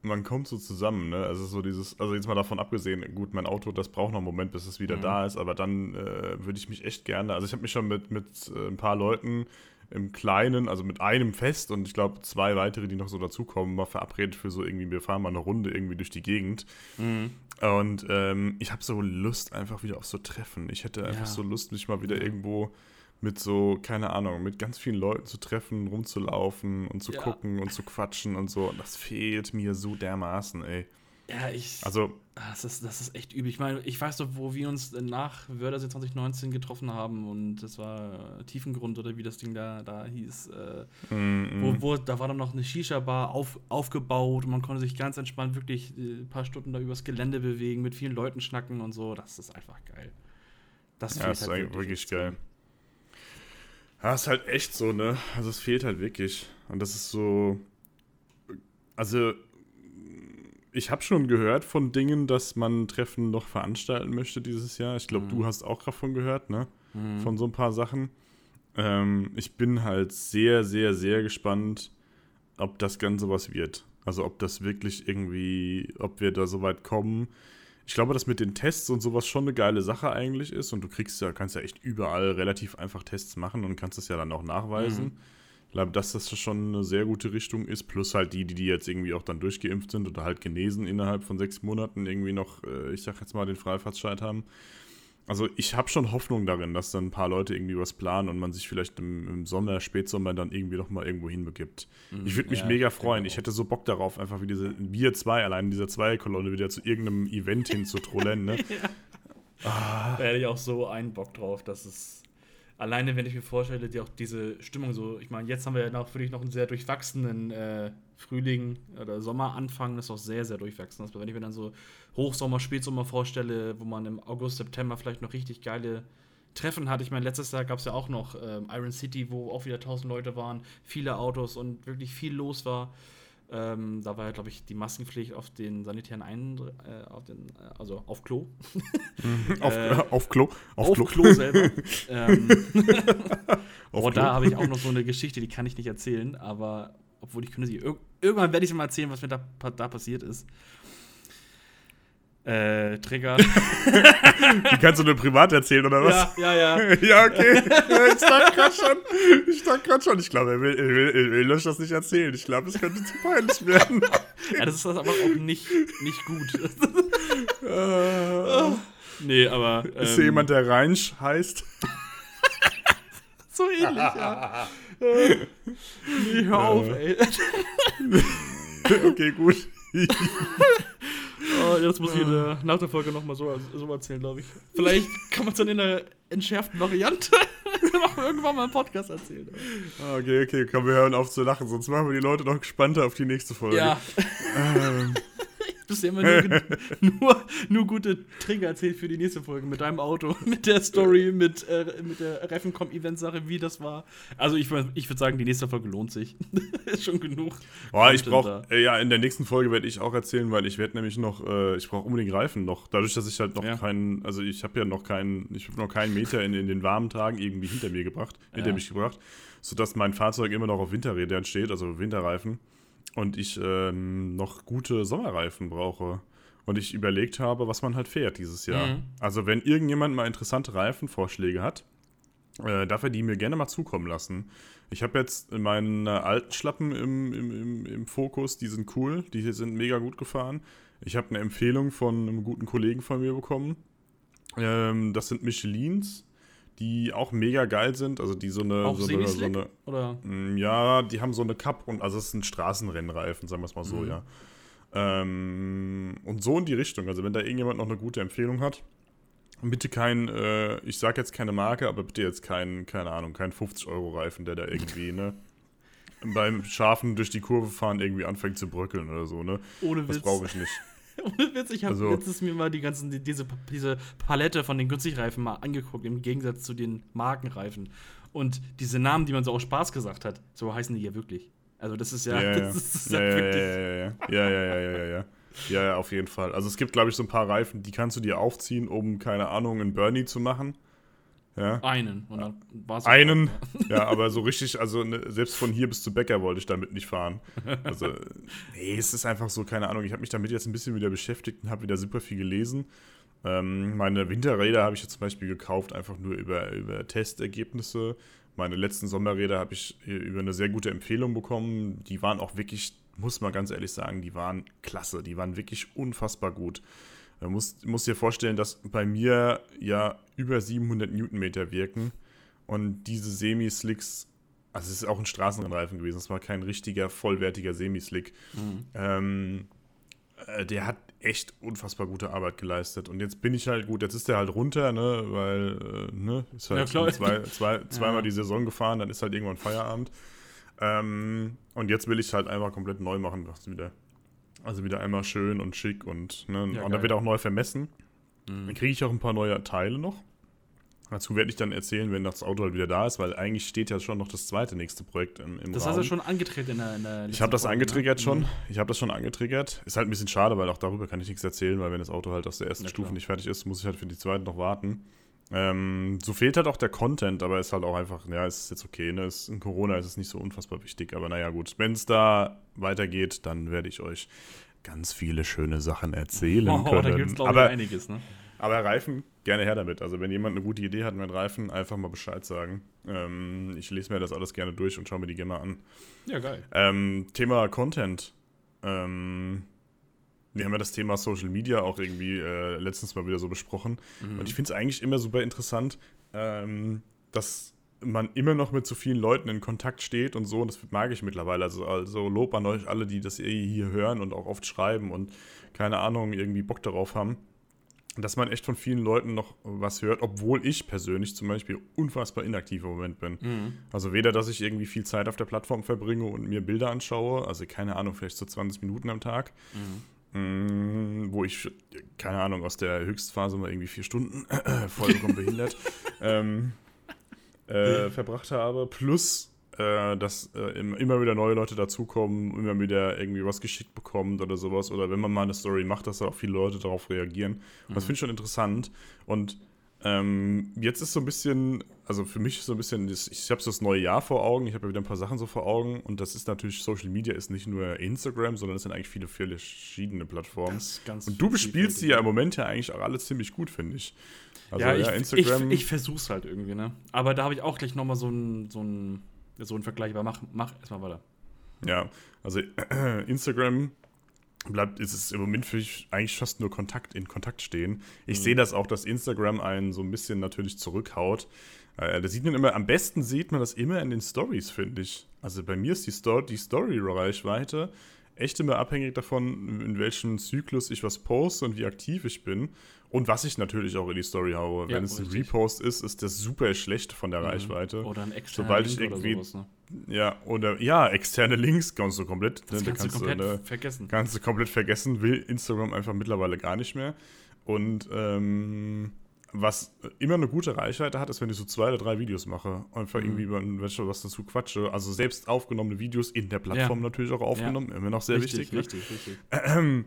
man kommt so zusammen, ne? Also so dieses, also jetzt mal davon abgesehen, gut, mein Auto, das braucht noch einen Moment, bis es wieder mhm. da ist, aber dann äh, würde ich mich echt gerne, also ich habe mich schon mit, mit äh, ein paar Leuten im Kleinen, also mit einem Fest und ich glaube zwei weitere, die noch so dazukommen, mal verabredet für so irgendwie, wir fahren mal eine Runde irgendwie durch die Gegend. Mhm. Und ähm, ich habe so Lust einfach wieder auf so Treffen. Ich hätte einfach ja. so Lust, mich mal wieder irgendwo mit so, keine Ahnung, mit ganz vielen Leuten zu treffen, rumzulaufen und zu ja. gucken und zu quatschen und so. Und das fehlt mir so dermaßen, ey. Ja, ich. Also. Ah, das ist, das ist echt übel. Ich meine, ich weiß doch, wo wir uns nach Wörthersee 2019 getroffen haben und das war Tiefengrund oder wie das Ding da, da hieß. Äh, mm, Wo, wo, da war dann noch eine Shisha-Bar auf, aufgebaut und man konnte sich ganz entspannt wirklich äh, ein paar Stunden da übers Gelände bewegen, mit vielen Leuten schnacken und so. Das ist einfach geil. Das, ja, das ist halt wirklich geil. Ja, ist halt echt so, ne? Also es fehlt halt wirklich. Und das ist so. Also, ich habe schon gehört von Dingen, dass man Treffen noch veranstalten möchte dieses Jahr. Ich glaube, mhm. du hast auch davon gehört, ne? Mhm. Von so ein paar Sachen. Ähm, ich bin halt sehr, sehr, sehr gespannt, ob das Ganze was wird. Also ob das wirklich irgendwie, ob wir da so weit kommen. Ich glaube, dass mit den Tests und sowas schon eine geile Sache eigentlich ist. Und du kriegst ja, kannst ja echt überall relativ einfach Tests machen und kannst es ja dann auch nachweisen. Mhm. Ich glaube, dass das schon eine sehr gute Richtung ist. Plus halt die, die, die jetzt irgendwie auch dann durchgeimpft sind oder halt genesen innerhalb von sechs Monaten irgendwie noch, äh, ich sag jetzt mal, den Freifahrtscheid haben. Also ich habe schon Hoffnung darin, dass dann ein paar Leute irgendwie was planen und man sich vielleicht im, im Sommer, Spätsommer dann irgendwie noch mal irgendwo hinbegibt. Mhm, ich würde mich ja, mega freuen. Ich hätte so Bock darauf, einfach wie diese, wir zwei, allein in dieser Zweierkolonne wieder zu irgendeinem Event <laughs> hinzutrollen. Ne? ja. ah. Da hätte ich auch so einen Bock drauf, dass es alleine, wenn ich mir vorstelle, die auch diese Stimmung so, ich meine, jetzt haben wir ja noch wirklich noch einen sehr durchwachsenen äh, Frühling oder Sommeranfang, das ist auch sehr, sehr durchwachsen. Also wenn ich mir dann so Hochsommer, Spätsommer vorstelle, wo man im August, September vielleicht noch richtig geile Treffen hat. Ich meine, letztes Jahr gab es ja auch noch ähm, Iron City, wo auch wieder 1000 Leute waren, viele Autos und wirklich viel los war. Ähm, da war ja, glaube ich, die Maskenpflicht auf den sanitären Ein äh, auf den, äh, also auf Klo. Mhm. <laughs> auf, äh, <laughs> auf, Klo. Auf, auf Klo. Klo selber. <laughs> ähm, auf oh, da habe ich auch noch so eine Geschichte, die kann ich nicht erzählen, aber obwohl ich könnte sie. Ir irgendwann werde ich mal erzählen, was mir da, da passiert ist. Äh, Trigger. <laughs> Die kannst du nur privat erzählen, oder was? Ja, ja, ja. <laughs> ja, okay. Ich dachte gerade schon. Ich dachte gerade schon. Ich glaube, er will, er, will, er will euch das nicht erzählen. Ich glaube, es könnte zu peinlich werden. Ja, das ist das aber auch nicht, nicht gut. Uh, nee, aber. Ähm, ist hier ähm, jemand, der Reinsch heißt? <laughs> so ähnlich, ja. nee, hör auf, ey. okay, gut. Oh, das muss ich in der, nach der Folge nochmal so, so erzählen, glaube ich. Vielleicht <laughs> kann man es dann in einer entschärften Variante <laughs> noch irgendwann mal im Podcast erzählen. Ah, okay, okay, komm, wir hören auf zu lachen, sonst machen wir die Leute noch gespannter auf die nächste Folge. Ja. Ähm bisher immer nur, <laughs> nur, nur, gute Trigger erzählt für die nächste Folge mit deinem Auto, <laughs> mit der Story, mit, äh, mit der Reffencom-Event-Sache, wie das war. Also ich, ich würde sagen, die nächste Folge lohnt sich. <laughs> ist schon genug. Boah, ich brauche, äh, ja, in der nächsten Folge werde ich auch erzählen, weil ich werde nämlich noch, äh, ich brauche unbedingt Reifen noch. Dadurch, dass ich halt noch ja. keinen, also ich habe ja noch keinen, ich habe noch keinen Meter in, in den warmen Tagen irgendwie hinter mir gebracht, hinter ja. mich gebracht, sodass mein Fahrzeug immer noch auf Winterrädern steht, also Winterreifen und ich ähm, noch gute Sommerreifen brauche und ich überlegt habe, was man halt fährt dieses Jahr. Mhm. Also wenn irgendjemand mal interessante Reifenvorschläge hat, äh, darf er die mir gerne mal zukommen lassen. Ich habe jetzt meine alten Schlappen im, im, im, im, Fokus, die sind cool, die sind mega gut gefahren. Ich habe eine Empfehlung von einem guten Kollegen von mir bekommen. Ähm, das sind Michelins die auch mega geil sind. Also die so eine. Auch so eine, so eine oder? Mm, ja, die haben so eine Cup und also es sind Straßenrennreifen, sagen wir es mal so, mhm. ja. Ähm, und so in die Richtung. Also wenn da irgendjemand noch eine gute Empfehlung hat, bitte kein, äh, ich sag jetzt keine Marke, aber bitte jetzt kein, keine Ahnung, kein 50-Euro-Reifen, der da <laughs> irgendwie, ne? beim scharfen durch die Kurve fahren irgendwie anfängt zu bröckeln oder so, ne? Ohne Witz. Das brauche ich nicht. <laughs> Ohne Witz, ich habe also, letztens mir mal die ganzen, die, diese, diese Palette von den Günstigreifen mal angeguckt, im Gegensatz zu den Markenreifen. Und diese Namen, die man so aus Spaß gesagt hat, so heißen die ja wirklich. Also das ist ja, ja, <laughs> ist ja, ja, wirklich. Ja, ja, ja, ja, ja, ja, ja, ja. Ja, ja, auf jeden Fall. Also es gibt, glaube ich, so ein paar Reifen, die kannst du dir aufziehen, um, keine Ahnung, einen Bernie zu machen. Ja. Einen. Und dann war's Einen. <laughs> Ja, aber so richtig, also ne, selbst von hier bis zu Bäcker wollte ich damit nicht fahren. Also, nee, es ist einfach so, keine Ahnung. Ich habe mich damit jetzt ein bisschen wieder beschäftigt und habe wieder super viel gelesen. Ähm, meine Winterräder habe ich jetzt zum Beispiel gekauft, einfach nur über, über Testergebnisse. Meine letzten Sommerräder habe ich über eine sehr gute Empfehlung bekommen. Die waren auch wirklich, muss man ganz ehrlich sagen, die waren klasse. Die waren wirklich unfassbar gut. Du musst, musst dir vorstellen, dass bei mir ja über 700 Newtonmeter wirken und diese Semi-Slicks, also es ist auch ein Straßenrennreifen gewesen, es war kein richtiger, vollwertiger Semi-Slick. Mhm. Ähm, äh, der hat echt unfassbar gute Arbeit geleistet. Und jetzt bin ich halt, gut, jetzt ist der halt runter, ne, weil, äh, ne, ist halt ja, zwei, zwei, <laughs> zweimal ja. die Saison gefahren, dann ist halt irgendwann Feierabend. Ähm, und jetzt will ich es halt einfach komplett neu machen, was wieder also wieder einmal schön und schick und, ne, ja, und dann wird auch neu vermessen. Mhm. Dann kriege ich auch ein paar neue Teile noch. Dazu werde ich dann erzählen, wenn das Auto halt wieder da ist, weil eigentlich steht ja schon noch das zweite nächste Projekt im, im Das Raum. hast du schon angetriggert in der, in der Ich habe das Folge, angetriggert ne? schon. Mhm. Ich habe das schon angetriggert. Ist halt ein bisschen schade, weil auch darüber kann ich nichts erzählen, weil wenn das Auto halt aus der ersten ja, Stufe nicht fertig ist, muss ich halt für die zweite noch warten. Ähm, so fehlt halt auch der Content, aber ist halt auch einfach, ja, ist jetzt okay. Ne? Ist, in Corona ist es nicht so unfassbar wichtig, aber naja, gut. Wenn es da weitergeht, dann werde ich euch ganz viele schöne Sachen erzählen oh, können. Da gibt's, glaube ich, einiges, ne? Aber Reifen, gerne her damit. Also, wenn jemand eine gute Idee hat mit Reifen, einfach mal Bescheid sagen. Ähm, ich lese mir das alles gerne durch und schaue mir die gerne mal an. Ja, geil. Ähm, Thema Content. Ähm, wir haben ja das Thema Social Media auch irgendwie äh, letztens mal wieder so besprochen. Mhm. Und ich finde es eigentlich immer super interessant, ähm, dass man immer noch mit so vielen Leuten in Kontakt steht und so. Und das mag ich mittlerweile. Also, also Lob an euch alle, die das hier hören und auch oft schreiben und keine Ahnung, irgendwie Bock darauf haben. Dass man echt von vielen Leuten noch was hört, obwohl ich persönlich zum Beispiel unfassbar inaktiv im Moment bin. Mhm. Also weder, dass ich irgendwie viel Zeit auf der Plattform verbringe und mir Bilder anschaue, also keine Ahnung, vielleicht so 20 Minuten am Tag. Mhm wo ich, keine Ahnung, aus der Höchstphase mal irgendwie vier Stunden <clears throat> vollkommen behindert <laughs> ähm, äh, verbracht habe. Plus, äh, dass äh, immer wieder neue Leute dazukommen, immer wieder irgendwie was geschickt bekommt oder sowas. Oder wenn man mal eine Story macht, dass da auch viele Leute darauf reagieren. Und mhm. das finde ich schon interessant. Und ähm, jetzt ist so ein bisschen, also für mich so ein bisschen, ich habe so das neue Jahr vor Augen, ich habe ja wieder ein paar Sachen so vor Augen und das ist natürlich, Social Media ist nicht nur Instagram, sondern es sind eigentlich viele, viele verschiedene Plattformen. und du bespielst die ja im Moment ja eigentlich auch alle ziemlich gut, finde ich. Also, ja, ich, ja, Instagram. Ich, ich versuch's halt irgendwie, ne? Aber da habe ich auch gleich nochmal so einen so so einen Vergleich, aber mach, mach erstmal weiter. Ja, also <clears throat> Instagram bleibt, ist es im Moment für mich eigentlich fast nur Kontakt in Kontakt stehen. Ich mhm. sehe das auch, dass Instagram einen so ein bisschen natürlich zurückhaut. Äh, da sieht man immer, am besten sieht man das immer in den Stories, finde ich. Also bei mir ist die, Sto die Story-Reichweite echt immer abhängig davon, in welchem Zyklus ich was poste und wie aktiv ich bin. Und was ich natürlich auch in die Story haue. Ja, Wenn es ein Repost ist, ist das super schlecht von der mhm. Reichweite. Oder ein externer Link irgendwie, sowas, ne? Ja, oder ja, externe Links kannst du komplett, das ne, kannst, kannst, du komplett ne, vergessen. Kannst du komplett vergessen, will Instagram einfach mittlerweile gar nicht mehr. Und ähm, was immer eine gute Reichweite hat, ist, wenn ich so zwei oder drei Videos mache. Einfach mhm. irgendwie was dazu quatsche. Also selbst aufgenommene Videos in der Plattform ja. natürlich auch aufgenommen. Ja. Immer noch sehr richtig, wichtig. Richtig, ne? richtig. Ähm,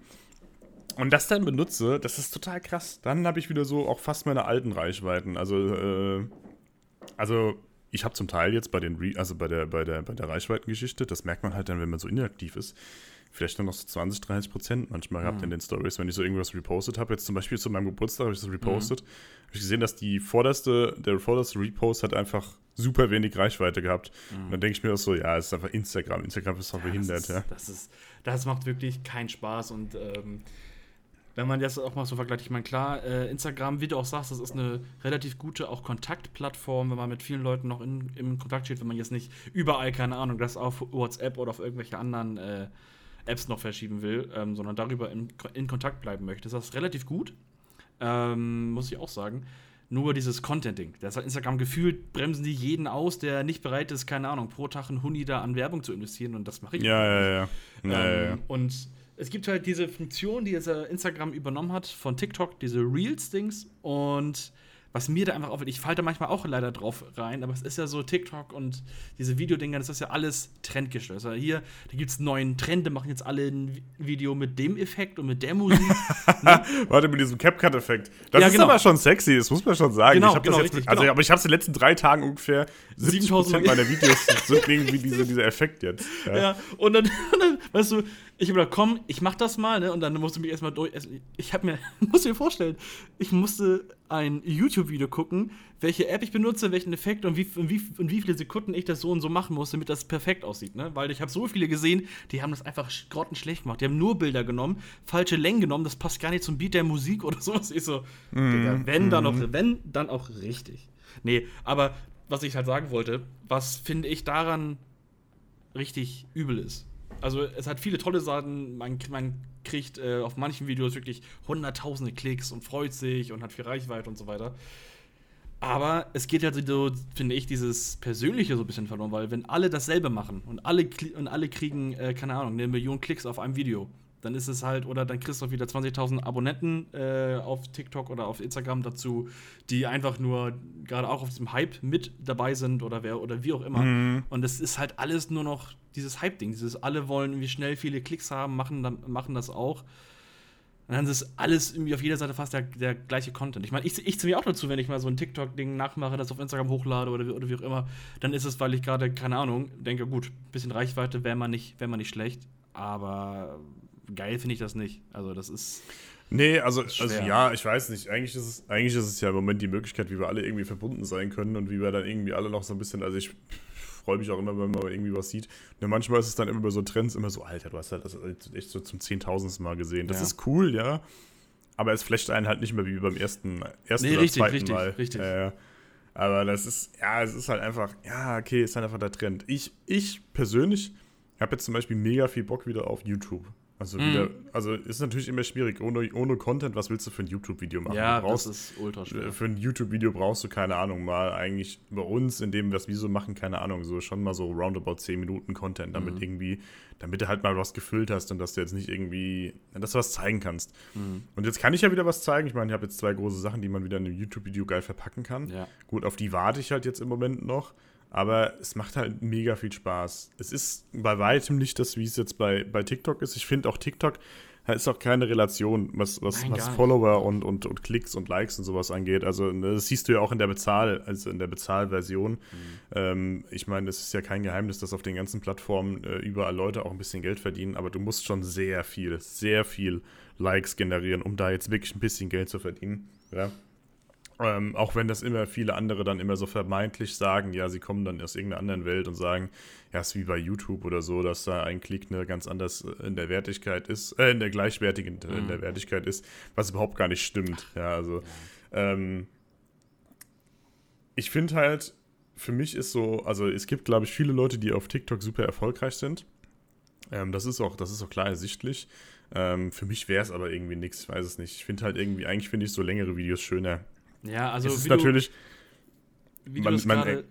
und das dann benutze, das ist total krass. Dann habe ich wieder so auch fast meine alten Reichweiten. Also, äh, also ich habe zum Teil jetzt bei den Re also bei der, bei der, bei der Reichweitengeschichte, das merkt man halt dann, wenn man so inaktiv ist, vielleicht nur noch so 20, 30 Prozent manchmal gehabt mhm. in den Stories, wenn ich so irgendwas repostet habe. Jetzt zum Beispiel zu meinem Geburtstag habe ich das repostet. Mhm. Habe ich gesehen, dass die vorderste, der vorderste Repost hat einfach super wenig Reichweite gehabt. Mhm. Und dann denke ich mir auch so, ja, es ist einfach Instagram. Instagram ist doch ja, behindert, das ist, ja. Das, ist, das macht wirklich keinen Spaß und ähm, wenn man das auch mal so vergleicht, ich meine, klar, äh, Instagram, wie du auch sagst, das ist eine relativ gute auch Kontaktplattform, wenn man mit vielen Leuten noch in, in Kontakt steht, wenn man jetzt nicht überall, keine Ahnung, das auf WhatsApp oder auf irgendwelche anderen äh, Apps noch verschieben will, ähm, sondern darüber in, in, Kontakt bleiben möchte. Das ist relativ gut, ähm, muss ich auch sagen. Nur dieses Content-Ding. Das hat Instagram gefühlt, bremsen die jeden aus, der nicht bereit ist, keine Ahnung, pro Tag ein Huni da an Werbung zu investieren und das mache ich. Ja, ja, ja. ja, ähm, ja, ja. Und es gibt halt diese Funktion, die jetzt Instagram übernommen hat von TikTok, diese Reels-Dings. Und was mir da einfach auffällt, ich falle da manchmal auch leider drauf rein, aber es ist ja so TikTok und diese Videodinger, das ist ja alles trendgestellt. Also hier, da gibt es neuen Trend, da machen jetzt alle ein Video mit dem Effekt und mit der Musik. ne? <laughs> Warte, mit diesem CapCut-Effekt. Das ja, ist genau. aber schon sexy, das muss man schon sagen. Genau, ich genau, das jetzt, richtig, also, genau. Aber ich habe es in den letzten drei Tagen ungefähr 70% meiner Videos sind irgendwie diese, dieser Effekt jetzt. Ja, ja <laughs> und, dann, weißt du, ich habe gedacht, komm, ich mach das mal, ne? Und dann musste ich mich erstmal durch. Ich habe mir, <laughs> muss dir vorstellen, ich musste ein YouTube-Video gucken, welche App ich benutze, welchen Effekt und wie, und, wie, und wie viele Sekunden ich das so und so machen muss, damit das perfekt aussieht. Ne? Weil ich habe so viele gesehen, die haben das einfach grottenschlecht gemacht. Die haben nur Bilder genommen, falsche Längen genommen, das passt gar nicht zum Beat der Musik oder <laughs> sowas. Ich so, mm, Digga, wenn mm. dann auch, wenn, dann auch richtig. Nee, aber was ich halt sagen wollte, was finde ich daran richtig übel ist. Also es hat viele tolle Sachen, man, man kriegt äh, auf manchen Videos wirklich hunderttausende Klicks und freut sich und hat viel Reichweite und so weiter. Aber es geht ja so, finde ich, dieses Persönliche so ein bisschen verloren, weil wenn alle dasselbe machen und alle, und alle kriegen, äh, keine Ahnung, eine Million Klicks auf einem Video, dann ist es halt, oder dann kriegst du auch wieder 20.000 Abonnenten äh, auf TikTok oder auf Instagram dazu, die einfach nur gerade auch auf diesem Hype mit dabei sind oder wer oder wie auch immer. Mhm. Und es ist halt alles nur noch dieses Hype-Ding, dieses alle wollen irgendwie schnell viele Klicks haben, machen, dann, machen das auch. Und dann ist alles irgendwie auf jeder Seite fast der, der gleiche Content. Ich meine, ich, ich ziehe mir auch dazu, wenn ich mal so ein TikTok-Ding nachmache, das auf Instagram hochlade oder, oder wie auch immer, dann ist es, weil ich gerade, keine Ahnung, denke, gut, ein bisschen Reichweite wäre man, nicht, wär man nicht schlecht, aber geil finde ich das nicht. Also, das ist. Nee, also, also ja, ich weiß nicht. Eigentlich ist, es, eigentlich ist es ja im Moment die Möglichkeit, wie wir alle irgendwie verbunden sein können und wie wir dann irgendwie alle noch so ein bisschen, also ich freue mich auch immer, wenn man irgendwie was sieht. Und manchmal ist es dann immer bei so Trends immer so, Alter, du hast halt das echt so zum zehntausendsten Mal gesehen. Das ja. ist cool, ja. Aber es flächt einen halt nicht mehr wie beim ersten, ersten nee, oder richtig, zweiten richtig, Mal. Richtig. Äh, aber das ist, ja, es ist halt einfach, ja, okay, ist halt einfach der Trend. Ich, ich persönlich habe jetzt zum Beispiel mega viel Bock wieder auf YouTube. Also mhm. wieder, also ist natürlich immer schwierig. Ohne, ohne Content, was willst du für ein YouTube-Video machen? Ja, brauchst, das ist ultra schwer. Für ein YouTube-Video brauchst du, keine Ahnung, mal eigentlich bei uns, in dem wir das Wieso machen, keine Ahnung, so schon mal so roundabout 10 Minuten Content, damit mhm. irgendwie, damit du halt mal was gefüllt hast und dass du jetzt nicht irgendwie, dass du was zeigen kannst. Mhm. Und jetzt kann ich ja wieder was zeigen. Ich meine, ich habe jetzt zwei große Sachen, die man wieder in einem YouTube-Video geil verpacken kann. Ja. Gut, auf die warte ich halt jetzt im Moment noch. Aber es macht halt mega viel Spaß. Es ist bei weitem nicht das, wie es jetzt bei, bei TikTok ist. Ich finde auch TikTok ist auch keine Relation, was, was, Nein, was Follower und, und, und Klicks und Likes und sowas angeht. Also ne, das siehst du ja auch in der Bezahl, also in der Bezahlversion. Mhm. Ähm, ich meine, es ist ja kein Geheimnis, dass auf den ganzen Plattformen äh, überall Leute auch ein bisschen Geld verdienen, aber du musst schon sehr viel, sehr viel Likes generieren, um da jetzt wirklich ein bisschen Geld zu verdienen. Ja. Ähm, auch wenn das immer viele andere dann immer so vermeintlich sagen, ja, sie kommen dann aus irgendeiner anderen Welt und sagen, ja, es ist wie bei YouTube oder so, dass da ein Klick eine ganz anders in der Wertigkeit ist, äh, in der gleichwertigen mhm. in der Wertigkeit ist, was überhaupt gar nicht stimmt. Ja, also ähm, ich finde halt, für mich ist so, also es gibt, glaube ich, viele Leute, die auf TikTok super erfolgreich sind. Ähm, das ist auch, das ist auch klar ersichtlich. Ähm, für mich wäre es aber irgendwie nichts, ich weiß es nicht. Ich finde halt irgendwie, eigentlich finde ich so längere Videos schöner. Ja, also. Es ist natürlich. Man, man,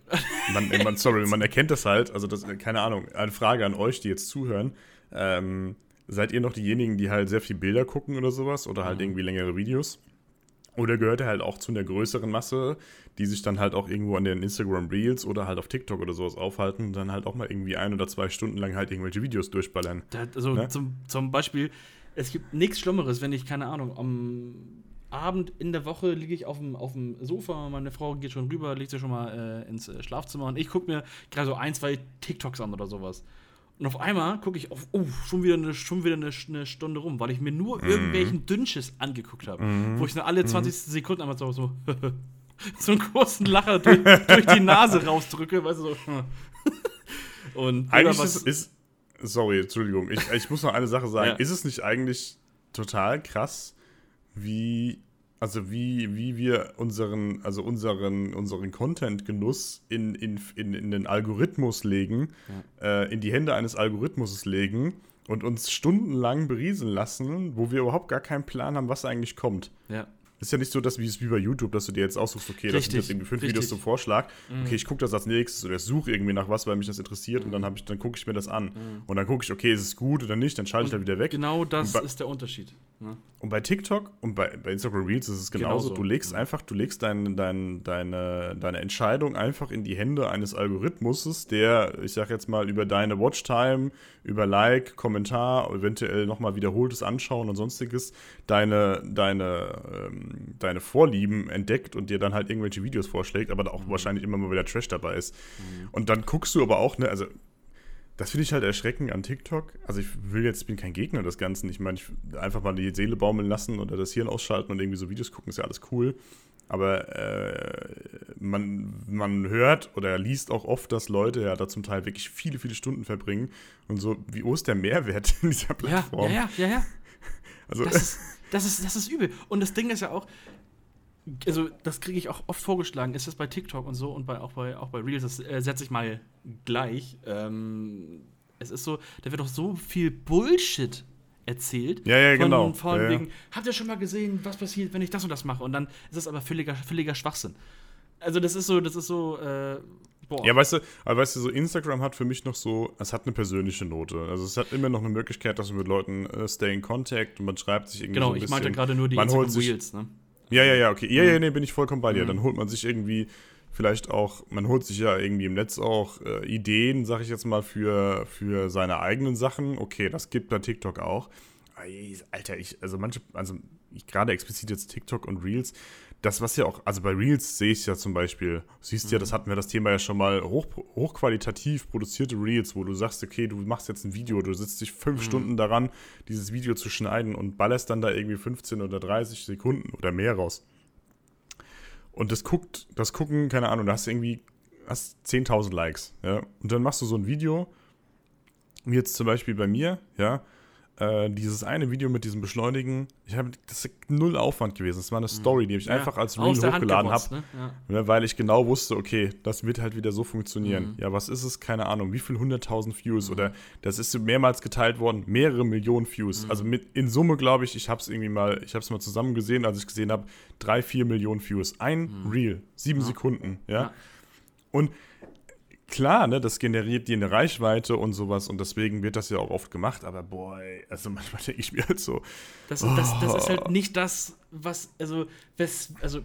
man, man, sorry, man erkennt das halt. Also, das, keine Ahnung. Eine Frage an euch, die jetzt zuhören. Ähm, seid ihr noch diejenigen, die halt sehr viel Bilder gucken oder sowas? Oder halt mhm. irgendwie längere Videos? Oder gehört er halt auch zu einer größeren Masse, die sich dann halt auch irgendwo an den Instagram Reels oder halt auf TikTok oder sowas aufhalten und dann halt auch mal irgendwie ein oder zwei Stunden lang halt irgendwelche Videos durchballern? Also ne? zum, zum Beispiel, es gibt nichts Schlimmeres, wenn ich, keine Ahnung, am Abend in der Woche liege ich auf dem, auf dem Sofa, meine Frau geht schon rüber, legt sich schon mal äh, ins äh, Schlafzimmer und ich gucke mir gerade so ein, zwei TikToks an oder sowas. Und auf einmal gucke ich auf, oh, schon wieder, eine, schon wieder eine, eine Stunde rum, weil ich mir nur mhm. irgendwelchen Dünnschiss angeguckt habe. Mhm. Wo ich nur alle 20 mhm. Sekunden einmal so, so, <laughs> so einen kurzen Lacher durch, durch, die Nase rausdrücke, weißt du, so. <laughs> und eigentlich was, ist, ist, sorry, Entschuldigung, ich, ich muss noch eine Sache sagen. Ja. Ist es nicht eigentlich total krass, wie, also wie, wie wir unseren, also unseren, unseren Content-Genuss in, in, in, in den Algorithmus legen, ja. äh, in die Hände eines Algorithmus legen und uns stundenlang berieseln lassen, wo wir überhaupt gar keinen Plan haben, was eigentlich kommt. Ja. Ist ja nicht so, dass wie es wie bei YouTube, dass du dir jetzt aussuchst, okay, das sind jetzt irgendwie fünf richtig. Videos zum Vorschlag. Mhm. Okay, ich gucke das als nächstes oder ich suche irgendwie nach was, weil mich das interessiert mhm. und dann, dann gucke ich mir das an. Mhm. Und dann gucke ich, okay, ist es gut oder nicht, dann schalte ich da wieder weg. Genau das ist der Unterschied. Ja. Und bei TikTok und bei, bei Instagram Reels ist es genauso. genauso. Du legst mhm. einfach, du legst dein, dein, deine, deine Entscheidung einfach in die Hände eines Algorithmuses, der, ich sag jetzt mal, über deine Watchtime, über Like, Kommentar, eventuell nochmal wiederholtes Anschauen und sonstiges, deine, deine, ähm, deine Vorlieben entdeckt und dir dann halt irgendwelche Videos vorschlägt, aber auch mhm. wahrscheinlich immer mal wieder Trash dabei ist. Mhm. Und dann guckst du aber auch, ne, also das finde ich halt erschreckend an TikTok. Also ich will jetzt, ich bin kein Gegner des Ganzen. Ich meine, ich einfach mal die Seele baumeln lassen oder das Hirn ausschalten und irgendwie so Videos gucken, ist ja alles cool. Aber äh, man, man hört oder liest auch oft, dass Leute ja da zum Teil wirklich viele, viele Stunden verbringen. Und so, wie wo ist der Mehrwert <laughs> in dieser Plattform? Ja, ja, ja, ja. Also, das, ist, das, ist, das ist übel. Und das Ding ist ja auch, also das kriege ich auch oft vorgeschlagen, ist das bei TikTok und so und bei, auch, bei, auch bei Reels, das äh, setze ich mal gleich. Ähm, es ist so, da wird doch so viel Bullshit erzählt. Ja, ja, von, genau. Von ja, wegen, ja. habt ihr schon mal gesehen, was passiert, wenn ich das und das mache? Und dann ist das aber völliger, völliger Schwachsinn. Also das ist so, das ist so, äh, boah. Ja, weißt du, aber weißt du, so Instagram hat für mich noch so, es hat eine persönliche Note. Also es hat immer noch eine Möglichkeit, dass man mit Leuten äh, stay in contact und man schreibt sich irgendwie Genau, so ein ich meinte gerade nur die man Instagram Reels, ne? Ja, ja, ja, okay. Ja, ja, mhm. nee, bin ich vollkommen bei dir. Dann mhm. holt man sich irgendwie vielleicht auch, man holt sich ja irgendwie im Netz auch äh, Ideen, sag ich jetzt mal, für, für seine eigenen Sachen. Okay, das gibt bei TikTok auch. Alter, ich, also manche, also ich gerade explizit jetzt TikTok und Reels, das, was ja auch, also bei Reels sehe ich ja zum Beispiel, siehst mhm. ja, das hatten wir das Thema ja schon mal, hoch, hochqualitativ produzierte Reels, wo du sagst, okay, du machst jetzt ein Video, du sitzt dich fünf mhm. Stunden daran, dieses Video zu schneiden und ballerst dann da irgendwie 15 oder 30 Sekunden oder mehr raus. Und das guckt, das gucken, keine Ahnung, da hast du irgendwie hast 10.000 Likes, ja, und dann machst du so ein Video, wie jetzt zum Beispiel bei mir, ja, äh, dieses eine Video mit diesem Beschleunigen, ich habe das ist null Aufwand gewesen. Das war eine mhm. Story, die ich ja, einfach als Reel hochgeladen habe, ne? ja. Ne, weil ich genau wusste, okay, das wird halt wieder so funktionieren. Mhm. Ja, was ist es? Keine Ahnung, wie viel hunderttausend Views mhm. oder das ist mehrmals geteilt worden, mehrere Millionen Views. Mhm. Also mit in Summe glaube ich, ich habe es irgendwie mal, ich habe es mal zusammen gesehen, als ich gesehen habe, drei, vier Millionen Views. Ein mhm. Reel, sieben ja. Sekunden, ja. Und klar, ne, das generiert dir eine Reichweite und sowas und deswegen wird das ja auch oft gemacht, aber boah, also <laughs> manchmal denke ich mir halt so. Das, oh. das, das, ist halt oh. nicht das, was, also, was, also,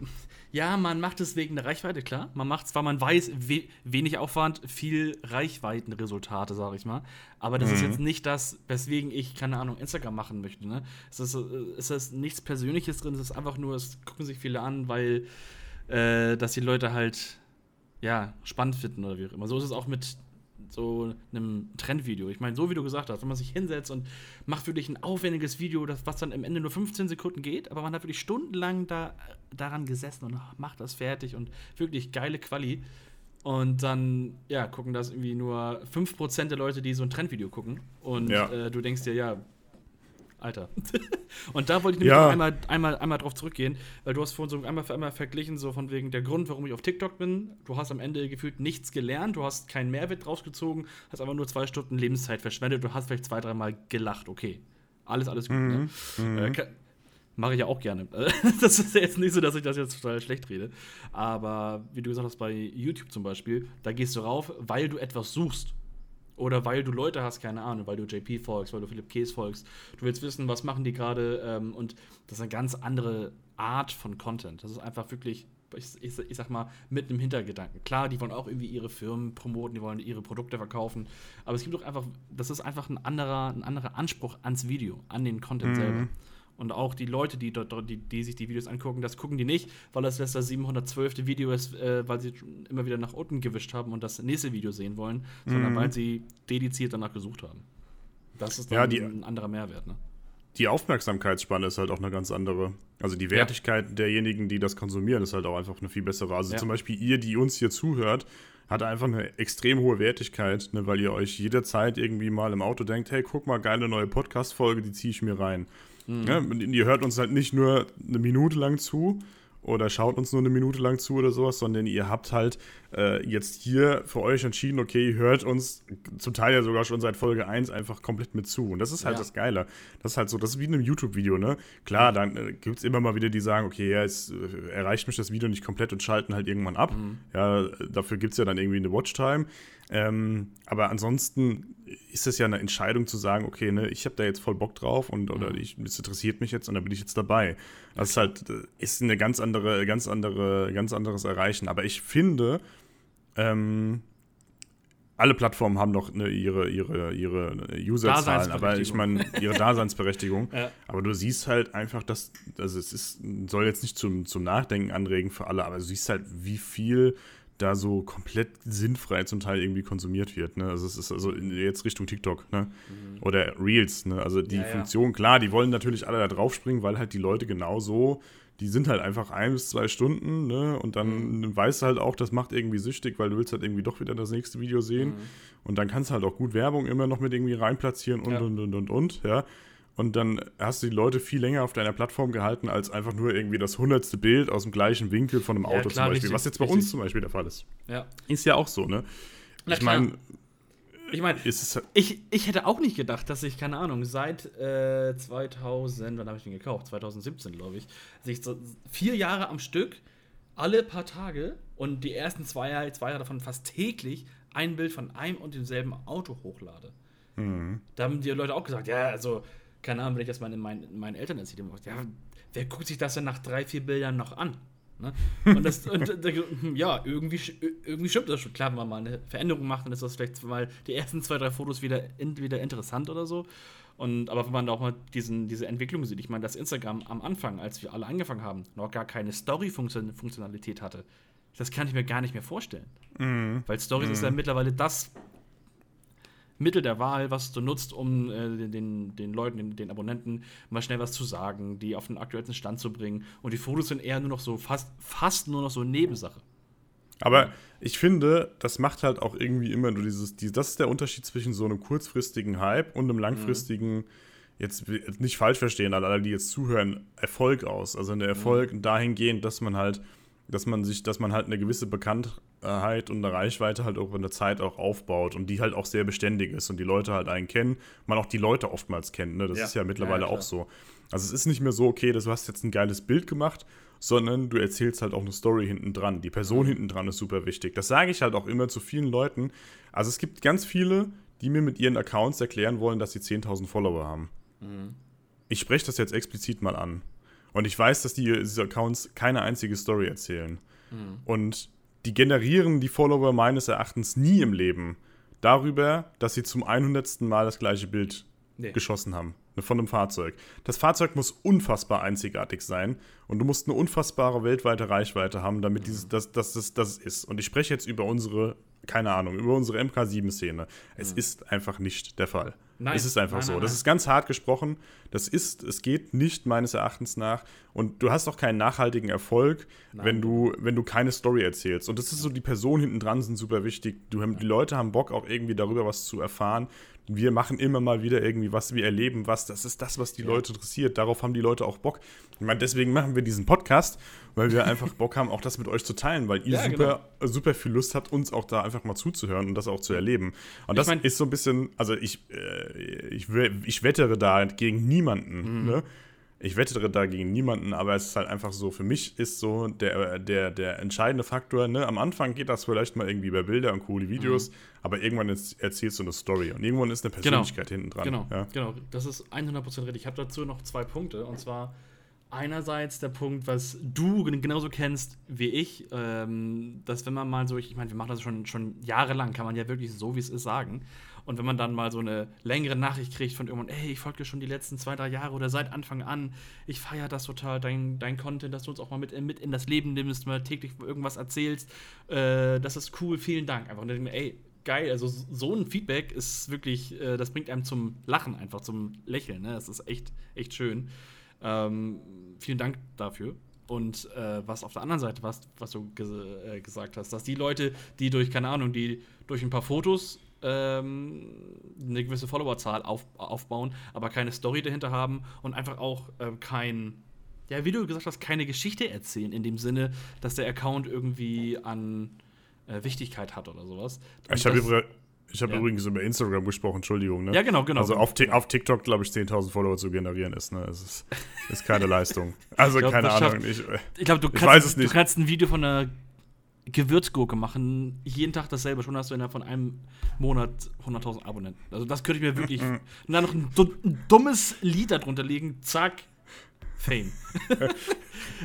ja, man macht es wegen der Reichweite, klar. Man macht es, weil man weiß, we wenig Aufwand, viel Reichweitenresultate, sage ich mal. Aber das mhm. ist jetzt nicht das, weswegen ich, keine Ahnung, Instagram machen möchte, ne? Es ist, es ist nichts Persönliches drin, es ist einfach nur, es gucken sich viele an, weil, äh, dass die Leute halt ja, spannend finden oder wie auch immer. So ist es auch mit so einem Trendvideo. Ich meine, so wie du gesagt hast, wenn man sich hinsetzt und macht wirklich ein aufwendiges Video, das, was dann am Ende nur 15 Sekunden geht, aber man hat wirklich stundenlang da, daran gesessen und macht das fertig und wirklich geile Quali. Und dann, ja, gucken das irgendwie nur 5% der Leute, die so ein Trendvideo gucken. Und ja. äh, du denkst dir, ja, Alter. <laughs> und da wollte ich nämlich ja. einmal, einmal, einmal drauf zurückgehen, weil du hast vorhin so einmal für einmal verglichen, so von wegen der Grund, warum ich auf TikTok bin. Du hast am Ende gefühlt nichts gelernt, du hast keinen Mehrwert draus gezogen, hast aber nur zwei Stunden Lebenszeit verschwendet, du hast vielleicht zwei, dreimal gelacht, okay. Alles, alles gut, mhm. ne? Mhm. Äh, Mache ich ja auch gerne. <laughs> das ist jetzt nicht so, dass ich das jetzt total schlecht rede. Aber wie du gesagt hast, bei YouTube zum Beispiel, da gehst du rauf, weil du etwas suchst. Oder weil du Leute hast, keine Ahnung, weil du JP folgst, weil du Philipp Kees folgst. Du willst wissen, was machen die gerade. Ähm, und das ist eine ganz andere Art von Content. Das ist einfach wirklich, ich, ich, ich, sag mal, mit einem Hintergedanken. Klar, die wollen auch irgendwie ihre Firmen promoten, die wollen ihre Produkte verkaufen. Aber es gibt doch einfach, das ist einfach ein anderer, ein anderer Anspruch ans Video, an den Content mhm. selber. Und auch die Leute, die, dort, die, die sich die Videos angucken, das gucken die nicht, weil das das 712. Video ist, äh, weil sie immer wieder nach unten gewischt haben und das nächste Video sehen wollen, mhm. sondern weil sie dediziert danach gesucht haben. Das ist dann ja, die, ein anderer Mehrwert, ne? Die Aufmerksamkeitsspanne ist halt auch eine ganz andere. Also die Wertigkeit ja. derjenigen, die das konsumieren, ist halt auch einfach eine viel bessere. Also ja. zum Beispiel ihr, die uns hier zuhört, hat einfach eine extrem hohe Wertigkeit, ne, weil ihr euch jederzeit irgendwie mal im Auto denkt, hey, guck mal, geile neue Podcast-Folge, die ziehe ich mir rein. Mhm. Ja, ihr hört uns halt nicht nur eine Minute lang zu oder schaut uns nur eine Minute lang zu oder sowas, sondern ihr habt halt äh, jetzt hier für euch entschieden, okay, ihr hört uns zum Teil ja sogar schon seit Folge 1 einfach komplett mit zu. Und das ist halt ja. das Geile. Das ist halt so, das ist wie in einem YouTube-Video, ne? Klar, dann äh, gibt es immer mal wieder, die sagen, okay, ja, es äh, erreicht mich das Video nicht komplett und schalten halt irgendwann ab. Mhm. Ja, dafür gibt es ja dann irgendwie eine Watchtime. Ähm, aber ansonsten ist es ja eine Entscheidung zu sagen, okay, ne, ich habe da jetzt voll Bock drauf und oder mhm. ich, das interessiert mich jetzt und da bin ich jetzt dabei. Das ist halt ist eine ganz andere, ganz andere, ganz anderes Erreichen. Aber ich finde, ähm, alle Plattformen haben doch ne, ihre, ihre, ihre Userzahlen, aber ich meine, ihre Daseinsberechtigung. <laughs> ja. Aber du siehst halt einfach, dass, also es ist, soll jetzt nicht zum, zum Nachdenken anregen für alle, aber du siehst halt, wie viel da so komplett sinnfrei zum Teil irgendwie konsumiert wird. Ne? Also es ist also jetzt Richtung TikTok ne? Mhm. oder Reels. Ne? Also die ja, Funktion, ja. klar, die wollen natürlich alle da drauf springen, weil halt die Leute genauso, die sind halt einfach ein bis zwei Stunden ne? und dann mhm. weißt du halt auch, das macht irgendwie süchtig, weil du willst halt irgendwie doch wieder das nächste Video sehen mhm. und dann kannst du halt auch gut Werbung immer noch mit irgendwie reinplatzieren und, ja. und, und, und, und, ja. Und dann hast du die Leute viel länger auf deiner Plattform gehalten, als einfach nur irgendwie das hundertste Bild aus dem gleichen Winkel von einem ja, Auto klar, zum Beispiel. Richtig, was jetzt bei richtig. uns zum Beispiel der Fall ist. Ja. Ist ja auch so, ne? Na, ich meine. Ich meine, ich, ich hätte auch nicht gedacht, dass ich, keine Ahnung, seit äh, 2000, wann habe ich den gekauft? 2017, glaube ich. Dass ich so vier Jahre am Stück, alle paar Tage und die ersten zwei Jahre, zwei Jahre davon fast täglich ein Bild von einem und demselben Auto hochlade. Mhm. Da haben die Leute auch gesagt, ja, also keine Ahnung, wenn ich das mal in meinen, in meinen Eltern erzähle, ja, wer guckt sich das denn nach drei, vier Bildern noch an? Ne? Und, das, und <laughs> ja, irgendwie, irgendwie stimmt das schon. Klar, wenn man mal eine Veränderung macht, dann ist das vielleicht mal die ersten zwei, drei Fotos wieder, wieder interessant oder so. Und, aber wenn man da auch mal diesen, diese Entwicklung sieht, ich meine, dass Instagram am Anfang, als wir alle angefangen haben, noch gar keine Story-Funktionalität hatte, das kann ich mir gar nicht mehr vorstellen. Mhm. Weil Stories mhm. ist ja mittlerweile das Mittel der Wahl, was du nutzt, um äh, den, den Leuten, den, den, Abonnenten mal schnell was zu sagen, die auf den aktuellen Stand zu bringen. Und die Fotos sind eher nur noch so, fast, fast nur noch so Nebensache. Aber ich finde, das macht halt auch irgendwie immer nur dieses, dieses, das ist der Unterschied zwischen so einem kurzfristigen Hype und einem langfristigen, mhm. jetzt nicht falsch verstehen, alle, die jetzt zuhören, Erfolg aus. Also der Erfolg mhm. dahingehend, dass man halt, dass man sich, dass man halt eine gewisse Bekanntheit und eine Reichweite halt auch in der Zeit auch aufbaut und die halt auch sehr beständig ist und die Leute halt einen kennen, man auch die Leute oftmals kennt, ne? Das ja. ist ja mittlerweile ja, auch so. Also es ist nicht mehr so, okay, du hast jetzt ein geiles Bild gemacht sondern du erzählst halt auch eine Story hinten dran. Die Person hinten dran ist super wichtig. Das sage ich halt auch immer zu vielen Leuten. Also es gibt ganz viele, die mir mit ihren Accounts erklären wollen, dass sie 10.000 Follower haben. Mhm. Ich spreche das jetzt explizit mal an. Und ich weiß, dass die, diese Accounts keine einzige Story erzählen. Mhm. Und die generieren die Follower meines Erachtens nie im Leben darüber, dass sie zum 100. Mal das gleiche Bild nee. geschossen haben von einem Fahrzeug. Das Fahrzeug muss unfassbar einzigartig sein und du musst eine unfassbare weltweite Reichweite haben, damit dieses, das, das, das, das ist. Und ich spreche jetzt über unsere, keine Ahnung, über unsere MK7-Szene. Es mhm. ist einfach nicht der Fall. Nein. Es ist einfach nein, so. Nein, das ist ganz hart gesprochen. Das ist, es geht nicht meines Erachtens nach. Und du hast auch keinen nachhaltigen Erfolg, wenn du, wenn du keine Story erzählst. Und das ist so, die Personen hinten dran sind super wichtig. Du, die Leute haben Bock, auch irgendwie darüber was zu erfahren wir machen immer mal wieder irgendwie was, wir erleben was. Das ist das, was die ja. Leute interessiert. Darauf haben die Leute auch Bock. Ich meine, deswegen machen wir diesen Podcast, weil wir einfach <laughs> Bock haben, auch das mit euch zu teilen, weil ihr ja, super, genau. super viel Lust habt, uns auch da einfach mal zuzuhören und das auch zu erleben. Und das ich mein, ist so ein bisschen, also ich, äh, ich, ich wettere da gegen niemanden. Mhm. Ne? ich wettere da gegen niemanden, aber es ist halt einfach so, für mich ist so der, der, der entscheidende Faktor, ne, am Anfang geht das vielleicht mal irgendwie über Bilder und coole Videos, mhm. aber irgendwann ist, erzählst du eine Story und irgendwann ist eine genau. Persönlichkeit genau. hinten dran. Genau, ja? genau, das ist 100% richtig. Ich habe dazu noch zwei Punkte und zwar einerseits der Punkt, was du genauso kennst wie ich, ähm, dass wenn man mal so, ich meine, wir machen das schon, schon jahrelang, kann man ja wirklich so, wie es ist, sagen. Und wenn man dann mal so eine längere Nachricht kriegt von irgendwann, ey, ich folge dir schon die letzten zwei, drei Jahre oder seit Anfang an, ich feiere das total, dein, dein Content, dass du uns auch mal mit, mit in das Leben nimmst, mal täglich irgendwas erzählst, äh, das ist cool, vielen Dank. Einfach und dann denke ich mir, ey, geil, also so ein Feedback ist wirklich, äh, das bringt einem zum Lachen einfach, zum Lächeln, ne? Das ist echt, echt schön. Ähm, vielen Dank dafür. Und äh, was auf der anderen Seite, was, was du ges äh, gesagt hast, dass die Leute, die durch, keine Ahnung, die durch ein paar Fotos ähm, eine gewisse Followerzahl auf, aufbauen, aber keine Story dahinter haben und einfach auch ähm, kein, ja, wie du gesagt hast, keine Geschichte erzählen, in dem Sinne, dass der Account irgendwie an äh, Wichtigkeit hat oder sowas. Und ich habe übrigens, hab ja. übrigens über Instagram gesprochen, Entschuldigung. Ne? Ja, genau, genau. Also auf, auf TikTok, glaube ich, 10.000 Follower zu generieren ist, ne? Es ist, ist keine <laughs> Leistung. Also ich glaub, keine Ahnung. Schafft, ich, ich glaube, du, kannst, du kannst ein Video von einer Gewürzgurke machen, jeden Tag dasselbe, schon hast du innerhalb von einem Monat 100.000 Abonnenten. Also das könnte ich mir wirklich. und dann noch ein, ein, dummes Lied darunter legen, zack, Fame. <laughs>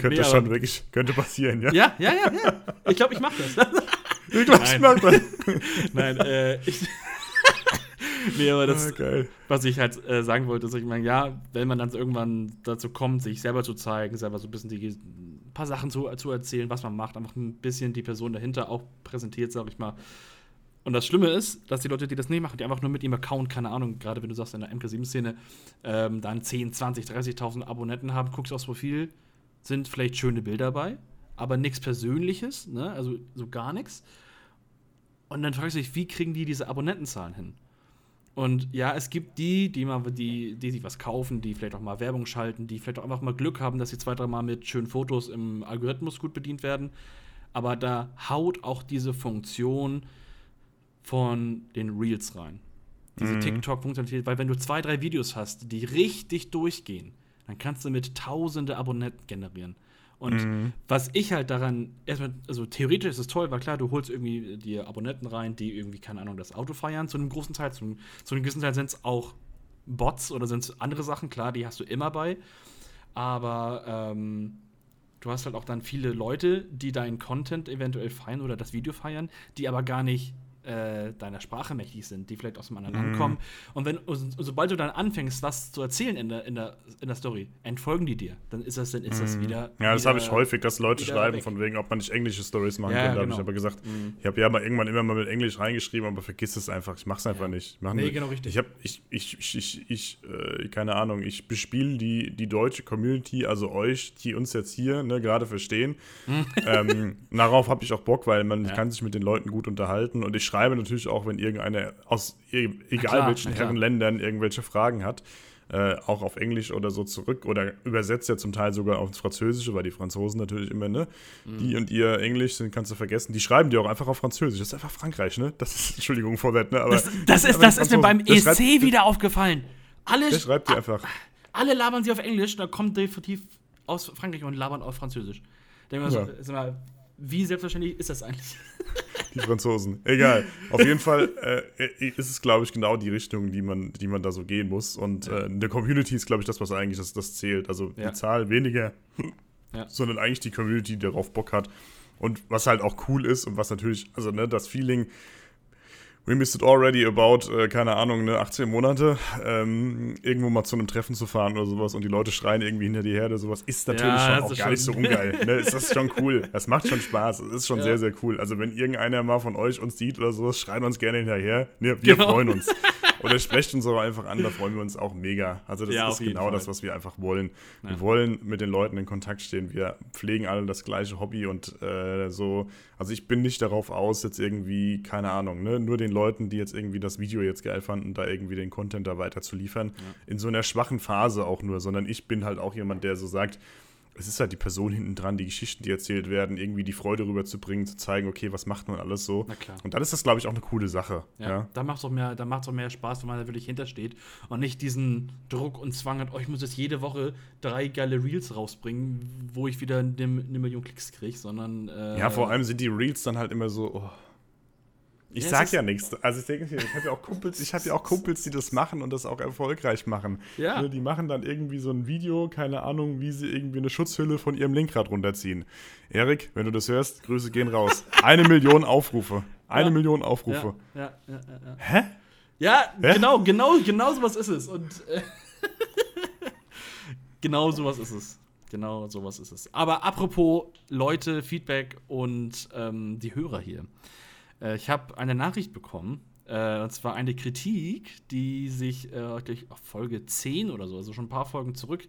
könnte nee, schon wirklich, könnte passieren, ja? Ja, ja, ja, ja. Ich glaube, ich mache das. <laughs> ich glaube, ich mache das. <laughs> Nein, äh, ich. nee, aber das, ah, was ich halt äh, sagen wollte, ist, ich meine, ja, wenn man dann irgendwann dazu kommt, sich selber zu zeigen, selber so ein bisschen die paar Sachen zu, zu erzählen, was man macht, einfach ein bisschen die Person dahinter auch präsentiert, sag ich mal. Und das Schlimme ist, dass die Leute, die das nicht machen, die einfach nur mit ihrem Account, keine Ahnung, gerade wenn du sagst, in der MK7-Szene, ähm, dann 10, 20, 30.000 Abonnenten haben, guckst aufs Profil, sind vielleicht schöne Bilder dabei, aber nichts Persönliches, ne? also so gar nichts. Und dann fragst du dich, wie kriegen die diese Abonnentenzahlen hin? Und ja, es gibt die, die, mal, die, die sich was kaufen, die vielleicht auch mal Werbung schalten, die vielleicht auch einfach mal Glück haben, dass sie zwei, dreimal mit schönen Fotos im Algorithmus gut bedient werden. Aber da haut auch diese Funktion von den Reels rein. Diese mhm. TikTok-Funktionalität, weil wenn du zwei, drei Videos hast, die richtig durchgehen, dann kannst du mit tausende Abonnenten generieren. Und mhm. was ich halt daran, erstmal, also theoretisch ist es toll, weil klar, du holst irgendwie die Abonnenten rein, die irgendwie, keine Ahnung, das Auto feiern, zu einem großen Teil. Zu einem, zu einem gewissen Teil sind es auch Bots oder sind es andere Sachen, klar, die hast du immer bei. Aber ähm, du hast halt auch dann viele Leute, die deinen Content eventuell feiern oder das Video feiern, die aber gar nicht äh, deiner Sprache mächtig sind, die vielleicht aus einem anderen Land kommen. Und wenn, und sobald du dann anfängst, was zu erzählen in der, in der, in der Story, entfolgen die dir. Dann ist das, dann ist das wieder. Ja, das habe ich häufig, dass Leute schreiben, weg. von wegen, ob man nicht englische Stories machen Ja, könnte. Da habe genau. ich aber gesagt, ich habe ja mal irgendwann immer mal mit Englisch reingeschrieben, aber vergiss es einfach. Ich mache es einfach nicht. Ich mach Nee, nur- genau richtig. Ich habe, ich, ich, ich, ich, ich äh, keine Ahnung, ich bespiele die, die deutsche Community, also euch, die uns jetzt hier ne, gerade verstehen. ähm, <laughs> darauf habe ich auch Bock, weil man Ja. kann sich mit den Leuten gut unterhalten. Und ich schreibe natürlich auch, wenn irgendeine aus e- egal klar, welchen. Herrenländern irgendwelche Fragen hat. Äh, auch auf Englisch oder so zurück oder übersetzt ja zum Teil sogar aufs Französische, weil die Franzosen natürlich immer, ne? Mhm. Die und ihr Englisch sind, kannst du vergessen. Die schreiben dir auch einfach auf Französisch. Das ist einfach Frankreich, ne? Das ist, <laughs> Entschuldigung vor that, ne? Aber Das, das, ist, das ist mir beim der ESC schreibt- wieder aufgefallen. Alle, Der schreibt dir einfach. alle labern sie auf Englisch, da kommt definitiv aus Frankreich und labern auf Französisch. Denk mal so, Ja. mal, wie selbstverständlich ist das eigentlich? <laughs> Die Franzosen. Egal. Auf jeden Fall äh, ist es, glaube ich, genau die Richtung, die man, die man da so gehen muss. Und äh, eine Community ist, glaube ich, das, was eigentlich das, das zählt. Also Ja. die Zahl weniger, <laughs> Ja. sondern eigentlich die Community, die darauf Bock hat. Und was halt auch cool ist und was natürlich, also ne, das Feeling, we missed it already about, äh, keine Ahnung, ne, 18 Monate, ähm, irgendwo mal zu einem Treffen zu fahren oder sowas und die Leute schreien irgendwie hinter die Herde, sowas ist natürlich Ja, schon das auch gar nicht so schon- ungeil. Ne? <laughs> Ist schon cool. Es macht schon Spaß. Es ist schon Ja. sehr, sehr cool. Also wenn irgendeiner mal von euch uns sieht oder sowas, schreien uns gerne hinterher. Ne, wir Genau. freuen uns. <laughs> Oder sprecht uns aber einfach an, da freuen wir uns auch mega. Also das Ja, ist genau Fall. das, was wir einfach wollen. Ja. Wir wollen mit den Leuten in Kontakt stehen. Wir pflegen alle das gleiche Hobby und äh, so. Also ich bin nicht darauf aus, jetzt irgendwie, keine Ahnung, ne, nur den Leuten, die jetzt irgendwie das Video jetzt geil fanden, da irgendwie den Content da weiter zu liefern. In so einer schwachen Phase auch nur, sondern ich bin halt auch jemand, der so sagt, es ist halt die Person hinten dran, die Geschichten, die erzählt werden, irgendwie die Freude rüberzubringen, zu zeigen, okay, was macht man alles so. Na klar. Und dann ist das, glaube ich, auch eine coole Sache. Ja, Ja. da macht es auch, mehr- da auch mehr Spaß, wenn man da wirklich hintersteht und nicht diesen Druck und Zwang hat, oh, ich muss jetzt jede Woche drei geile Reels rausbringen, wo ich wieder eine, eine Million Klicks kriege, sondern. Äh, Ja, vor allem sind die Reels dann halt immer so. Oh. Ich Ja, sag ja nichts. Also ich denke, ich habe ja auch Kumpels, ich habe ja auch Kumpels, die das machen und das auch erfolgreich machen. Ja. Die machen dann irgendwie so ein Video, keine Ahnung, wie sie irgendwie eine Schutzhülle von ihrem Lenkrad runterziehen. Erik, wenn du das hörst, Grüße gehen raus. Eine Million Aufrufe. Eine Ja. Million Aufrufe. ja. Hä? Ja, Hä? genau, genau, genau sowas ist es. Und äh, <laughs> genau sowas ist es. Genau sowas ist es. Aber apropos Leute, Feedback und ähm, die Hörer hier. Äh, ich habe eine Nachricht bekommen. Äh, und zwar eine Kritik, die sich äh, durch auf Folge 10 oder so, also schon ein paar Folgen zurück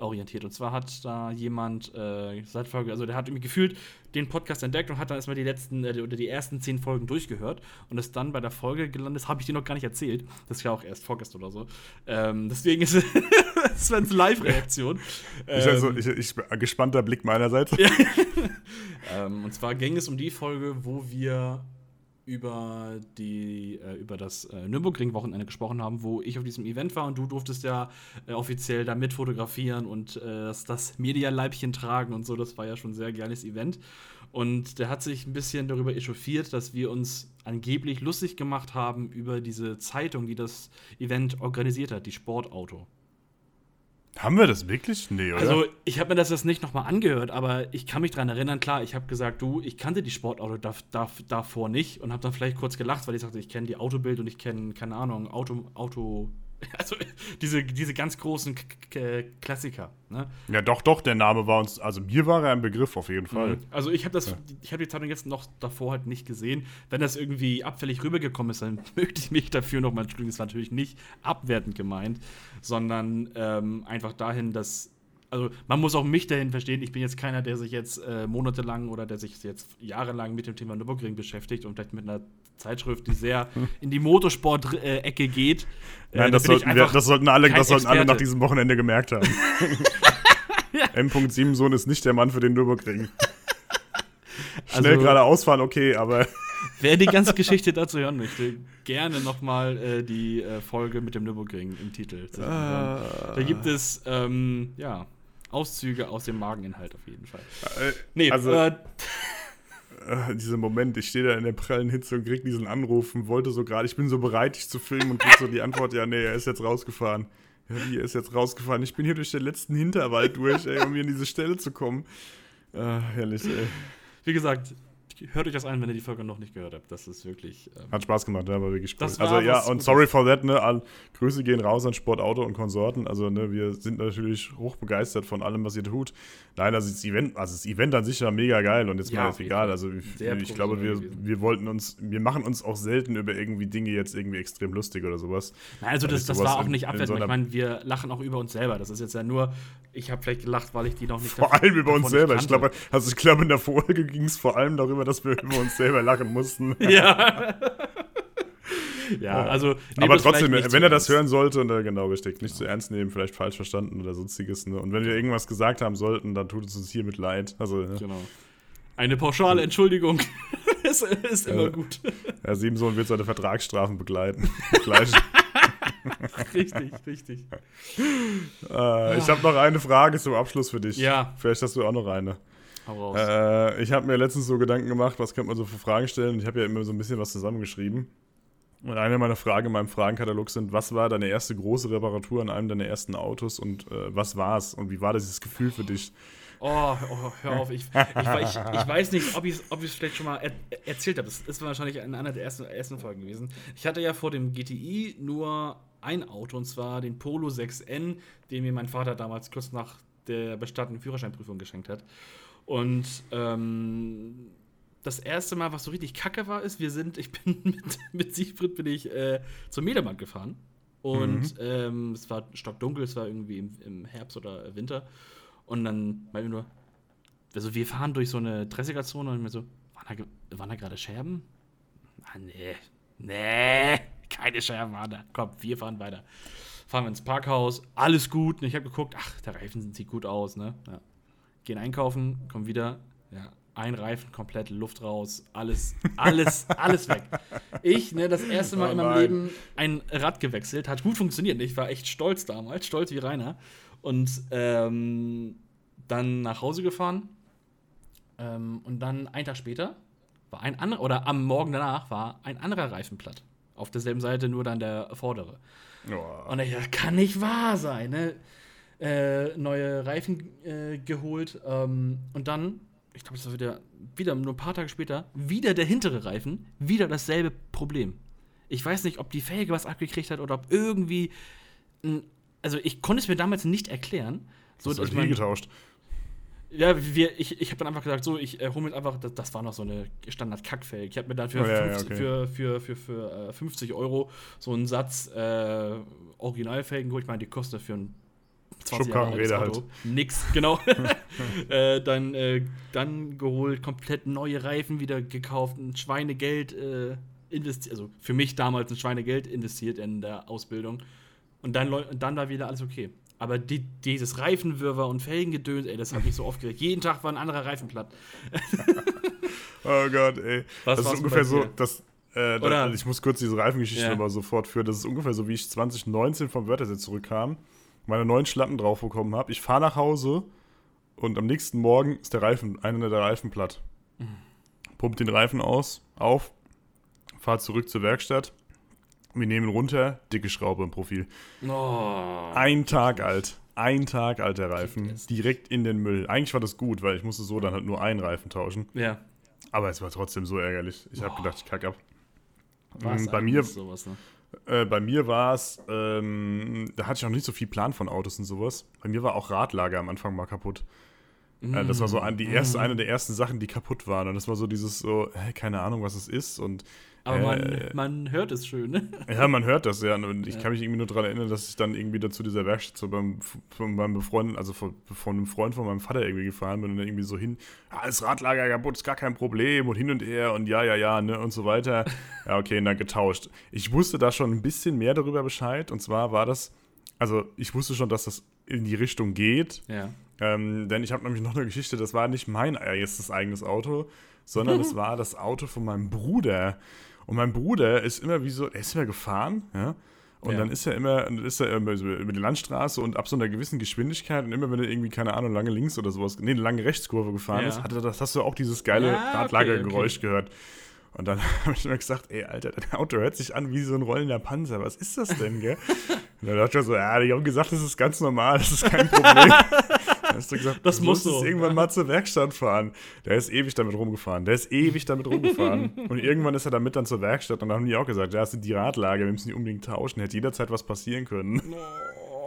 orientiert. Und zwar hat da jemand äh, seit Folge, also der hat irgendwie gefühlt den Podcast entdeckt und hat dann erstmal die letzten äh, oder die ersten zehn Folgen durchgehört und ist dann bei der Folge gelandet, das habe ich dir noch gar nicht erzählt. Das ist ja auch erst vorgestern oder so. Ähm, deswegen ist es <laughs> Svens Live-Reaktion. Ich, also, Ähm, ich, ich, gespannter Blick meinerseits. <laughs> ähm, und zwar ging es um die Folge, wo wir über die äh, über das äh, Nürburgring-Wochenende gesprochen haben, wo ich auf diesem Event war und du durftest ja äh, offiziell da mit fotografieren und äh, das, das Media-Leibchen tragen und so. Das war ja schon ein sehr geiles Event. Und der hat sich ein bisschen darüber echauffiert, dass wir uns angeblich lustig gemacht haben über diese Zeitung, die das Event organisiert hat, die Sportauto. Haben wir das wirklich? Nee, oder? Also, ich habe mir das jetzt nicht nochmal angehört, aber ich kann mich daran erinnern, klar, ich habe gesagt, du, ich kannte die Sportauto da, da, davor nicht und habe dann vielleicht kurz gelacht, weil ich sagte, ich kenne die Autobild und ich kenne, keine Ahnung, Auto, Auto, <laughs> also diese, diese ganz großen K K Klassiker. Ne? ja, doch, doch, der Name war uns, also mir war er ein Begriff auf jeden Fall. Also ich habe das, ich habe die Zeitung jetzt noch davor halt nicht gesehen. Wenn das irgendwie abfällig rübergekommen ist, dann <laughs> möchte ich mich dafür nochmal entschuldigen. Das war natürlich nicht abwertend gemeint, sondern ähm, einfach dahin, dass also man muss auch mich dahin verstehen. Ich bin jetzt keiner, der sich jetzt äh, monatelang oder der sich jetzt jahrelang mit dem Thema Nürburgring beschäftigt und vielleicht mit einer Zeitschrift, die sehr in die Motorsport-Ecke geht. Äh, Nein, da das sollten, wir, das sollten alle, das sollten alle nach diesem Wochenende gemerkt haben. <laughs> M. Sohn ist nicht der Mann für den Nürburgring. <laughs> Schnell Also- geradeaus fahren, okay, aber <laughs> Wer die ganze Geschichte dazu hören möchte, gerne nochmal äh, die äh, Folge mit dem Nürburgring im Titel. anhören. Da gibt es, ähm, ja, Auszüge aus dem Mageninhalt auf jeden Fall. äh, Nee, also äh, dieser Moment, ich stehe da in der prallen Hitze und krieg diesen Anruf und wollte so gerade, ich bin so bereit, dich zu filmen und krieg so die Antwort, ja, nee, er ist jetzt rausgefahren. Ja, wie, er ist jetzt rausgefahren? Ich bin hier durch den letzten Hinterwald durch, ey, um hier an diese Stelle zu kommen. Äh, herrlich, ey. wie gesagt, hört euch das an, wenn ihr die Folge noch nicht gehört habt. Das ist wirklich. Ähm, Hat Spaß gemacht, ja, war wirklich cool. Also ja, und sorry for that, ne? All, Grüße gehen raus an Sportauto und Konsorten. Also, ne, wir sind natürlich hoch begeistert von allem, was ihr tut. Nein, also das Event, also das Event an sich war mega geil und jetzt Ja, mal jetzt egal. Also ich, ich glaube, wir, gewesen. wir wollten uns, wir machen uns auch selten über irgendwie Dinge jetzt irgendwie extrem lustig oder sowas. Nein, also das, das war auch nicht abwertend. so Ich meine, wir lachen auch über uns selber. Das ist jetzt ja nur, ich habe vielleicht gelacht, weil ich die noch nicht Vor allem über uns selber. Ich glaube, also ich glaube, in der Folge ging es vor allem darüber, dass wir über uns selber lachen mussten. <laughs> <laughs> Ja. ja, also. Aber trotzdem, wenn er das ernst. hören sollte, und, äh, genau richtig, nicht zu ernst nehmen, vielleicht falsch verstanden oder sonstiges. Ne? Und wenn wir irgendwas gesagt haben sollten, dann tut es uns hiermit leid. Also, ja. Genau. Eine pauschale Entschuldigung <laughs> ist, ist immer Ja. gut. Herr Siebensohn wird seine Vertragsstrafen begleiten. Richtig, richtig. äh, ich habe noch eine Frage zum Abschluss für dich. Ja. Vielleicht hast du auch noch eine. Hau raus. Äh, ich habe mir letztens so Gedanken gemacht, was könnte man so für Fragen stellen. Und ich habe ja immer so ein bisschen was zusammengeschrieben. Und eine meiner Fragen in meinem Fragenkatalog sind, was war deine erste große Reparatur an einem deiner ersten Autos und äh, was war es? Und wie war dieses Gefühl für dich? Oh, oh, hör auf. Ich, ich, ich, ich weiß nicht, ob ich es ob ich's vielleicht schon mal er, erzählt habe. Das ist wahrscheinlich in einer der ersten, ersten Folgen gewesen. Ich hatte ja vor dem GTI nur ein Auto, und zwar den Polo 6N, den mir mein Vater damals kurz nach der bestandenen Führerscheinprüfung geschenkt hat. Und ähm, das erste Mal, was so richtig kacke war, ist, wir sind, ich <laughs> bin mit, mit Siegfried bin ich äh, zum Mediamarkt gefahren. Und ähm, es war stockdunkel, es war irgendwie im, im Herbst oder Winter. Und dann meinen wir nur, also wir fahren durch so eine 30er-Zone und mir so, waren da, waren da gerade Scherben? Ah, nee. Nee, keine Scherben waren da. Komm, wir fahren weiter. Fahren wir ins Parkhaus, alles gut. Und ich habe geguckt, ach, der Reifen sieht gut aus, ne? Ja. Gehen einkaufen, kommen wieder, ja, ein Reifen, komplett Luft raus, alles, alles, <laughs> alles weg. Ich, ne, das erste Mal Oh in meinem. Leben ein Rad gewechselt, hat gut funktioniert. Ich war echt stolz damals, stolz wie Rainer. Und ähm, dann nach Hause gefahren. Ähm, und dann einen Tag später war ein anderer, oder am Morgen danach war ein anderer Reifen platt. Auf derselben Seite, nur dann der vordere. Oh. Und ich dachte, kann nicht wahr sein, ne? Äh, neue Reifen äh, geholt. Ähm, und dann, ich glaube, das war wieder, wieder nur ein paar Tage später, wieder der hintere Reifen, wieder dasselbe Problem. Ich weiß nicht, ob die Felge was abgekriegt hat oder ob irgendwie. Also, ich konnte es mir damals nicht erklären. So, So, dass ich man- getauscht. ja, wir, ich, ich habe dann einfach gesagt, so, ich äh, hole mir einfach, das, das war noch so eine Standard-Kackfelge. Ich habe mir dann für, Oh, ja, ja, 50, okay. für, für, für, für äh, 50 Euro so einen Satz äh, Originalfelgen geholt. Ich meine, die kostet für ein 20 Jahre altes Schubkarrenräder Auto. Nix, genau. <laughs> äh, dann, äh, dann geholt, komplett neue Reifen wieder gekauft, ein Schweinegeld äh, investiert, also für mich damals ein Schweinegeld investiert in der Ausbildung. Und dann, und dann war wieder alles okay. Aber die, dieses Reifenwirrwarr und Felgengedöns, ey, das hat mich so aufgeregt. Jeden Tag war ein anderer Reifen platt. <laughs> Oh Gott, ey. Was das ist ungefähr so, dass. Äh, da, ich muss kurz diese Reifengeschichte Ja. nochmal so fortführen. Das ist ungefähr so, wie ich 2019 vom Wörthersee zurückkam, meine neuen Schlappen drauf bekommen habe. Ich fahre nach Hause und am nächsten Morgen ist der Reifen, einer der Reifen platt. Mhm. Pumpt den Reifen aus, auf, fahrt zurück zur Werkstatt. Wir nehmen runter, dicke Schraube im Profil. Oh. Ein Tag alt. Ein Tag alt der Reifen. Direkt in den Müll. Eigentlich war das gut, weil ich musste so dann halt nur einen Reifen tauschen. Ja. Aber es war trotzdem so ärgerlich. Ich habe gedacht, ich kack ab. war's bei mir- sowas, ne? Äh, bei mir war es, ähm, da hatte ich auch nicht so viel Plan von Autos und sowas. Bei mir war auch Radlager am Anfang mal kaputt. Äh, das war so die erste, Mm. eine der ersten Sachen, die kaputt waren. Und das war so dieses so, hä, keine Ahnung, was es ist. Und Aber man, äh, man hört es schön, ne? <laughs> ja, man hört das ja. Und ich Ja. kann mich irgendwie nur daran erinnern, dass ich dann irgendwie dazu dieser Werkstatt so beim, von meinem befreundeten, also von, von einem Freund von meinem Vater irgendwie gefahren bin und dann irgendwie so hin, ja, das Radlager kaputt, ist gar kein Problem und hin und her und ja, ja, ja, ne, und so weiter. <laughs> Ja, okay, und dann getauscht. Ich wusste da schon ein bisschen mehr darüber Bescheid und zwar war das, also ich wusste schon, dass das in die Richtung geht, Ja. Ähm, denn ich habe nämlich noch eine Geschichte, das war nicht mein erstes eigenes Auto, sondern es war das Auto von meinem Bruder. Und mein Bruder ist immer wie so, er ist immer gefahren, ja. Und Ja. dann ist er immer, dann ist er immer über die Landstraße und ab so einer gewissen Geschwindigkeit und immer wenn er irgendwie, keine Ahnung, lange links oder sowas, nee, eine lange Rechtskurve gefahren Ja. ist, hatte das, hast du auch dieses geile Ja, okay, Radlagergeräusch gehört. Und dann <laughs> habe ich immer gesagt, ey, Alter, dein Auto hört sich an wie so ein rollender Panzer. Was ist das denn, gell? <laughs> Und dann dachte ich so, ja, die haben gesagt, das ist ganz normal, das ist kein Problem. <laughs> hast du gesagt, Das du muss sollst so. irgendwann mal <laughs> zur Werkstatt fahren. Der ist ewig damit rumgefahren. Der ist ewig damit rumgefahren. <laughs> und irgendwann ist er damit dann zur Werkstatt und dann haben die auch gesagt, ja, das sind die Radlager, wir müssen die unbedingt tauschen. Hätte jederzeit was passieren können. <laughs>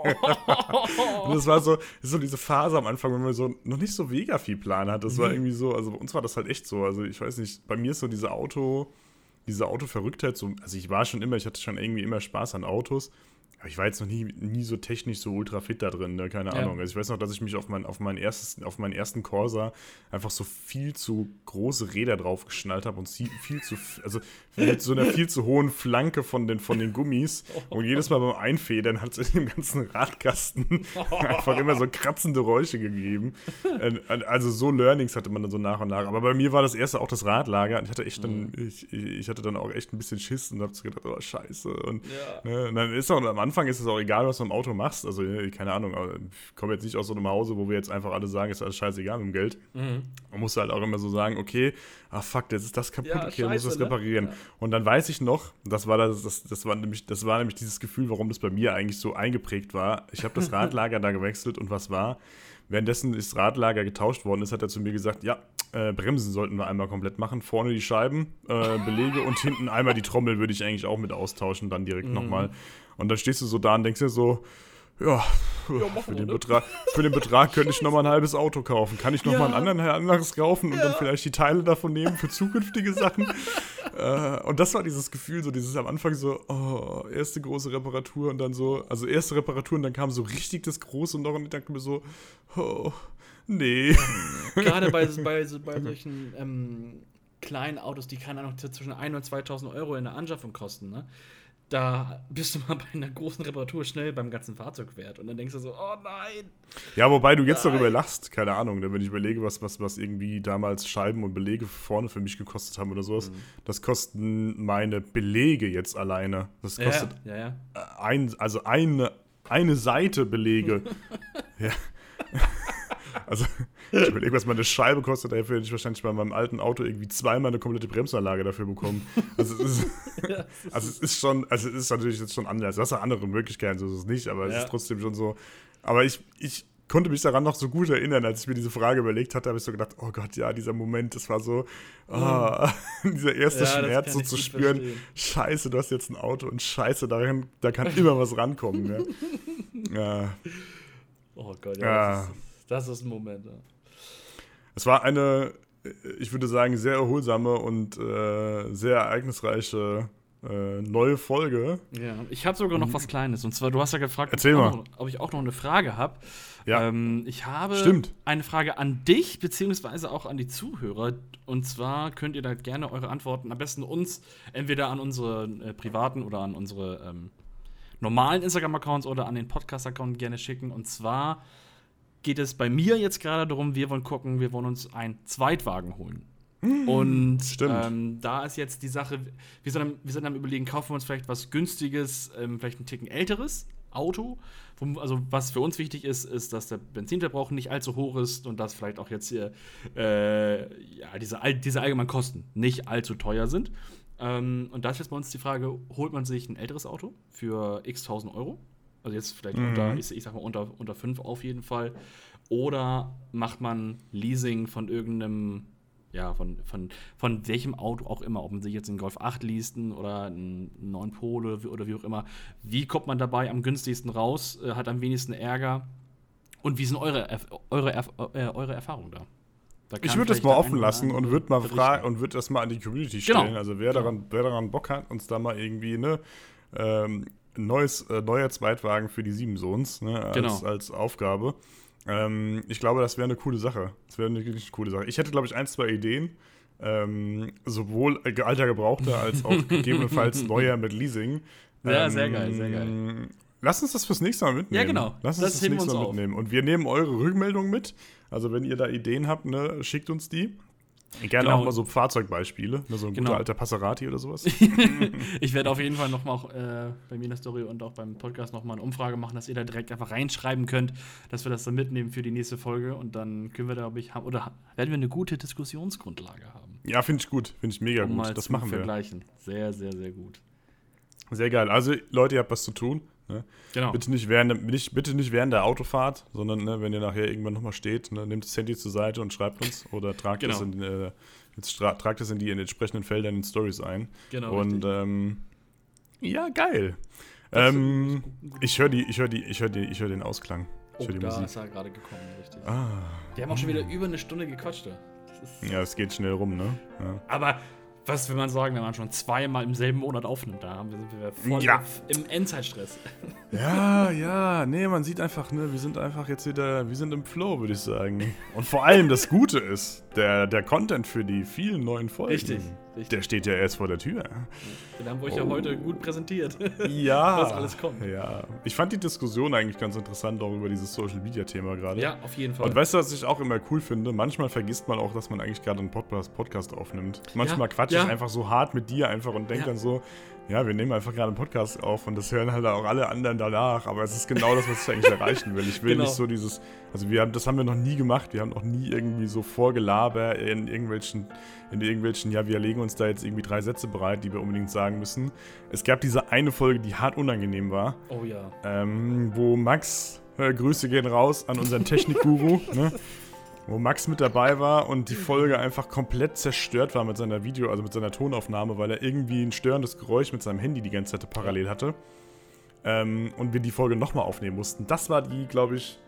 Und das war so, das ist so diese Phase am Anfang, wenn man so noch nicht so mega viel Plan hat. Das war Mhm. irgendwie so, also bei uns war das halt echt so. Also ich weiß nicht, bei mir ist so diese Auto, diese Autoverrücktheit so, also ich war schon immer, ich hatte schon irgendwie immer Spaß an Autos. Aber ich war jetzt noch nie, nie so technisch so ultra fit da drin, ne? keine Ja. Ahnung. Also ich weiß noch, dass ich mich auf, mein, auf, mein erstes, auf meinen ersten Corsa einfach so viel zu große Räder drauf geschnallt habe und viel, <laughs> viel zu, also mit so einer viel zu hohen Flanke von den, von den Gummis. Und jedes Mal beim Einfedern hat es in dem ganzen Radkasten <laughs> einfach immer so kratzende Geräusche gegeben. Also so Learnings hatte man dann so nach und nach. Aber bei mir war das erste auch das Radlager. Und ich hatte echt dann, ich, ich hatte dann auch echt ein bisschen Schiss und hab so gedacht, oh scheiße. Und, ne, und dann ist auch am Anfang ist es auch egal, was du im Auto machst. Also, äh, keine Ahnung, ich komme jetzt nicht aus so einem Hause, wo wir jetzt einfach alle sagen, ist alles scheißegal mit dem Geld. Mhm. Man muss halt auch immer so sagen, okay, ah fuck, jetzt ist das kaputt, Ja, okay, dann muss scheiße, das ne? reparieren. Ja. Und dann weiß ich noch, das war das, das, das war nämlich, das war nämlich dieses Gefühl, warum das bei mir eigentlich so eingeprägt war. Ich habe das <laughs> Radlager da gewechselt und was war? Währenddessen das Radlager getauscht worden ist, hat er zu mir gesagt, ja, äh, Bremsen sollten wir einmal komplett machen. Vorne die Scheiben, äh, Belege und hinten einmal die Trommel würde ich eigentlich auch mit austauschen, dann direkt Mhm. nochmal. Und dann stehst du so da und denkst dir so, ja, machen für, den ne? Betrag, für den Betrag könnte ich nochmal ein halbes Auto kaufen. Kann ich nochmal Ja. ein anderen, anderes kaufen und dann vielleicht die Teile davon nehmen für zukünftige Sachen? <laughs> äh, und das war dieses Gefühl, so dieses am Anfang so, oh, erste große Reparatur und dann so, also erste Reparatur und dann kam so richtig das Große und noch und ich dachte mir so, oh, nee. <laughs> Gerade bei, bei, bei <laughs> solchen ähm, kleinen Autos, die keine Ahnung, zwischen 1.000 und 2.000 Euro in der Anschaffung kosten, ne? Da bist du mal bei einer großen Reparatur schnell beim ganzen Fahrzeugwert. Und dann denkst du so, oh nein. Ja, wobei du jetzt Nein. darüber lachst, keine Ahnung, ne, wenn ich überlege, was, was, was irgendwie damals Scheiben und Belege vorne für mich gekostet haben oder sowas, Mhm. das kosten meine Belege jetzt alleine. Das kostet ja, ja, ja. ein, also eine, eine Seite Belege. <laughs> ja. Also, <laughs> ich überlege, was meine Scheibe kostet, dafür hätte ich wahrscheinlich bei meinem alten Auto irgendwie zweimal eine komplette Bremsanlage dafür bekommen. Also, es ist, <laughs> also es ist schon, also es ist natürlich jetzt schon anders. Du hast ja andere Möglichkeiten, so ist es nicht, aber es Ja. ist trotzdem schon so. Aber ich, ich konnte mich daran noch so gut erinnern, als ich mir diese Frage überlegt hatte, habe ich so gedacht, oh Gott, ja, dieser Moment, das war so, ah, <laughs> dieser erste Ja, Schmerz so zu spüren, verstehen. scheiße, du hast jetzt ein Auto und scheiße, daran, da kann immer was rankommen. Ne? ja. Oh Gott, Ja. ja. Das, ist, das ist ein Moment. Ja. Es war eine, äh, ich würde sagen, sehr erholsame und äh, sehr ereignisreiche äh, neue Folge. Ja, ich habe sogar noch was Kleines. Und zwar, du hast ja gefragt, ob, ich noch, ob ich auch noch eine Frage habe. Ja. Ähm, ich habe Stimmt. eine Frage an dich, beziehungsweise auch an die Zuhörer. Und zwar könnt ihr da gerne eure Antworten am besten uns entweder an unsere äh, privaten oder an unsere ähm, normalen Instagram-Accounts oder an den Podcast-Account gerne schicken. Und zwar geht es bei mir jetzt gerade darum, wir wollen gucken, wir wollen uns einen Zweitwagen holen. Und Stimmt. ähm, da ist jetzt die Sache, wir sind, am, wir sind am überlegen, kaufen wir uns vielleicht was günstiges, ähm, vielleicht ein Ticken älteres Auto. Wo, also was für uns wichtig ist, ist, dass der Benzinverbrauch nicht allzu hoch ist und dass vielleicht auch jetzt hier äh, ja, diese, diese allgemeinen Kosten nicht allzu teuer sind. Ähm, und da ist jetzt bei uns die Frage, holt man sich ein älteres Auto für x tausend Euro? Also jetzt vielleicht Mhm. unter, ich, ich sag mal unter, unter 5 auf jeden Fall. Oder macht man Leasing von irgendeinem, ja, von, von, von welchem Auto auch immer, ob man sich jetzt einen Golf 8 leasten oder einen neuen Pole oder wie auch immer. Wie kommt man dabei am günstigsten raus, äh, hat am wenigsten Ärger? Und wie sind eure, eure, äh, eure Erfahrungen da? Da Ich würde das mal offen lassen und würde mal fragen und würde das mal an die Community Genau. stellen. Also wer daran, wer daran Bock hat, uns da mal irgendwie ne, ähm, neues, äh, neuer Zweitwagen für die Sieben-Sohns ne, als, Genau. als Aufgabe. Ähm, ich glaube, das wäre eine coole Sache. Das wäre eine wirklich coole Sache. Ich hätte, glaube ich, ein, zwei Ideen. Ähm, sowohl alter Gebrauchter als auch <laughs> gegebenenfalls neuer mit Leasing. Ja, Ähm, sehr geil, sehr geil. Lass uns das fürs nächste Mal mitnehmen. Ja, genau. Lass uns Das das, nächste Mal auf. mitnehmen. Und wir nehmen eure Rückmeldung mit. Also, wenn ihr da Ideen habt, ne, schickt uns die. Gerne Genau. auch mal so Fahrzeugbeispiele, ne, so ein Genau. guter alter Passerati oder sowas. <laughs> ich werde auf jeden Fall noch mal auch, äh, bei mir in der Story und auch beim Podcast noch mal eine Umfrage machen, dass ihr da direkt einfach reinschreiben könnt, dass wir das dann mitnehmen für die nächste Folge und dann können wir da, glaube ich, haben, oder werden wir eine gute Diskussionsgrundlage haben. ja, finde ich gut. Finde ich mega um mal gut. Das zu machen wir. vergleichen. Sehr, sehr, sehr gut. Sehr geil. Also, Leute, ihr habt was zu tun. Ne? Genau. Bitte, nicht während, nicht, bitte nicht während der Autofahrt, sondern ne, wenn ihr nachher irgendwann nochmal steht, ne, nehmt das Handy zur Seite und schreibt uns oder tragt Genau. es in, äh, jetzt tra- tragt es in die in entsprechenden Feldern in Stories ein. Genau. und ähm, ja, geil. Ähm, ich höre die, ich höre die, ich höre die, ich höre den Ausklang. Ich oh, die da Musik. ist er gerade gekommen, richtig. Ah, Wir haben auch schon wieder über eine Stunde gequatscht. da. Das ist, ja, es geht schnell rum, ne? Ja. Aber was will man sagen, wenn man schon zweimal im selben Monat aufnimmt? Da haben wir, sind wir voll Ja. im Endzeitstress. Ja, ja, nee, man sieht einfach, ne, wir sind einfach jetzt wieder, wir sind im Flow, würde ich sagen. Und vor allem das Gute ist, der, der Content für die vielen neuen Folgen, Richtig, richtig. Der steht ja erst vor der Tür. Den haben wir euch ja Oh. heute gut präsentiert. <laughs> Ja. Was alles kommt. Ja. Ich fand die Diskussion eigentlich ganz interessant, auch über dieses Social-Media-Thema gerade. ja, auf jeden Fall. Und weißt du, was ich auch immer cool finde? Manchmal vergisst man auch, dass man eigentlich gerade einen Podcast, Podcast aufnimmt. Manchmal Ja, quatsche ja. ich einfach so hart mit dir einfach und denke Ja. dann so, ja, wir nehmen einfach gerade einen Podcast auf und das hören halt auch alle anderen danach. Aber es ist genau das, was ich eigentlich erreichen will. Ich will Genau. nicht so dieses, also wir haben, das haben wir noch nie gemacht. Wir haben noch nie irgendwie so Vorgelaber in irgendwelchen, in irgendwelchen, ja, wir legen uns da jetzt irgendwie drei Sätze bereit, die wir unbedingt sagen müssen. Es gab diese eine Folge, die hart unangenehm war oh ja. ähm, wo Max, äh, Grüße gehen raus an unseren Technikguru, <laughs> ne? Wo Max mit dabei war und die Folge einfach komplett zerstört war mit seiner Video, also mit seiner Tonaufnahme, weil er irgendwie ein störendes Geräusch mit seinem Handy die ganze Zeit parallel hatte. Ähm, und wir die Folge nochmal aufnehmen mussten. Das war die, glaube ich,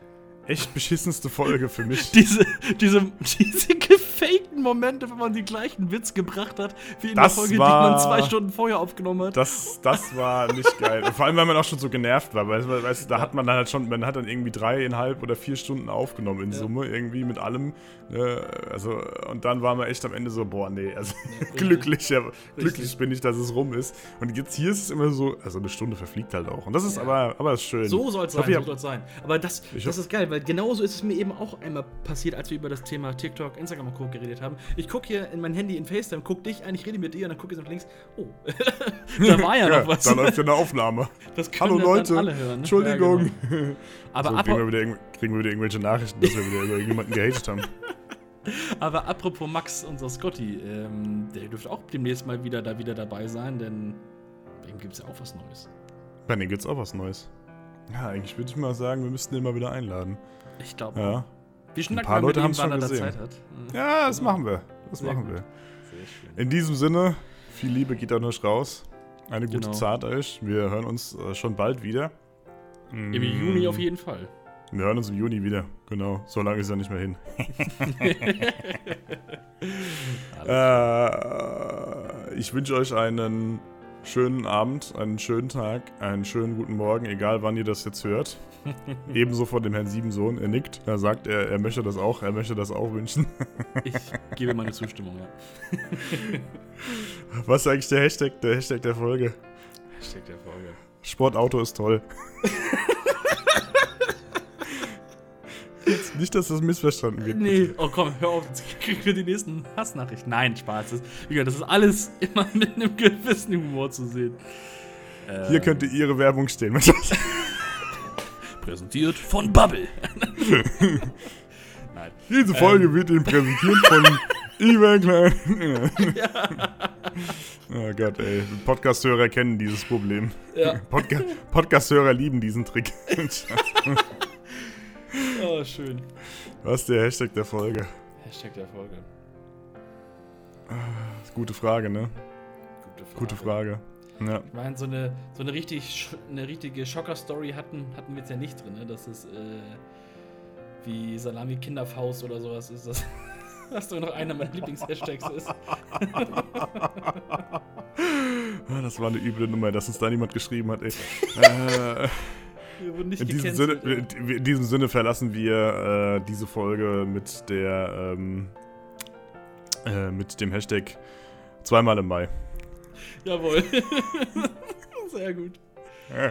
echt beschissenste Folge für mich. <laughs> Diese, diese, diese gefakten Momente, wenn man den gleichen Witz gebracht hat, wie in Das der Folge, war- die man zwei Stunden vorher aufgenommen hat. Das, das war nicht geil. Vor allem, weil man auch schon so genervt war. Weil, weißt du, da hat man dann halt schon, man hat dann irgendwie dreieinhalb oder vier Stunden aufgenommen in Ja. Summe, irgendwie mit allem. Ne? Also, und dann waren wir echt am Ende so, boah, nee, also <laughs> richtig. glücklich, ja, glücklich bin ich, dass es rum ist. Und jetzt hier ist es immer so, also eine Stunde verfliegt halt auch. Und das ist Ja. aber, aber ist schön. So soll es sein, so soll's sein. Aber das, das ist geil, weil genauso ist es mir eben auch einmal passiert, als wir über das Thema TikTok, Instagram und Co. geredet haben. Ich gucke hier in mein Handy in FaceTime, guck dich an, ich rede mit dir und dann gucke ich nach links. Oh, <laughs> da war ja noch was. Da läuft ja eine Aufnahme. <laughs> Das können Hallo ja Leute, alle hören. ne? Entschuldigung. Ja, genau. <laughs> Aber, so, kriegen, wir wieder, kriegen wir wieder irgendwelche Nachrichten, dass wir wieder über irgendjemanden gehatet haben. aber apropos Max, unser Scotty, ähm, der dürfte auch demnächst mal wieder da wieder dabei sein, denn bei ihm gibt es ja auch was Neues. Bei denen gibt's auch was Neues. Ja, eigentlich würde ich mal sagen, wir müssten den mal wieder einladen. Ich glaube, Ja, wir schnacken paar mal mit Leute ihm, haben's wann schon er gesehen. Zeit hat. Ja das machen wir. Das Sehr machen gut. wir. Sehr schön. In diesem Sinne, viel Liebe geht an euch raus. Eine gute Genau. Zeit euch. Wir hören uns äh, schon bald wieder. Im Juni auf jeden Fall. Wir hören uns im Juni wieder. Genau. So lange ist ja nicht mehr hin. <laughs> <laughs> äh, ich wünsche euch einen schönen Abend, einen schönen Tag, einen schönen guten Morgen, egal wann ihr das jetzt hört. <laughs> Ebenso von dem Herrn Siebensohn. Er nickt. Er sagt, er, er möchte das auch. Er möchte das auch wünschen. <laughs> Ich gebe meine Zustimmung, ja. Was ist eigentlich der Hashtag, der Hashtag der Folge? Hashtag der Folge. Sportauto ist toll. <laughs> <laughs> Nicht, dass das missverstanden wird. Nee, oh komm, hör auf, jetzt kriegen wir die nächsten Hassnachrichten. Nein, Spaß. Das, das ist alles immer <laughs> mit einem gewissen Humor zu sehen. Hier könnte Ihre Werbung stehen. <laughs> präsentiert von Bubble. Nein. Diese Folge wird Ihnen präsentiert von Ivan Klein. oh Gott, ey. Podcast-Hörer kennen dieses Problem. Ja. Podca Podcast-Hörer lieben diesen Trick. <laughs> Oh, schön. Was ist der Hashtag der Folge? Hashtag der Folge. Gute Frage, ne? Gute Frage. Gute Frage. Ja. Ich meine, so eine, so eine, richtig, eine richtige Schocker-Story hatten, hatten wir jetzt ja nicht drin, ne? Das ist äh, wie Salami Kinderfaust oder sowas ist das. <laughs> Was doch noch einer meiner Lieblings-Hashtags ist. <laughs> Ah, Das war eine üble Nummer, dass uns da niemand geschrieben hat, ey. äh, Wir wurden nicht in, diesem Sinne, in diesem Sinne verlassen wir äh, diese Folge mit der ähm, äh, mit dem Hashtag zweimal im Mai. Jawohl. <laughs> Sehr gut.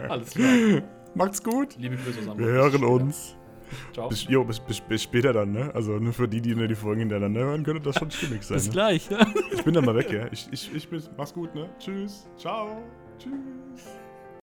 Alles klar. <laughs> Macht's gut. Liebe Grüße aus Wir hören uns. Ciao. Bis, jo, bis, bis, bis später dann, ne? Also nur für die, die nur die Folgen hintereinander hören, könnte das schon stimmig sein. Bis Ne? gleich. Ich bin dann mal weg, ja? Ich, ich, ich bin, mach's gut, ne? Tschüss. Ciao. Tschüss.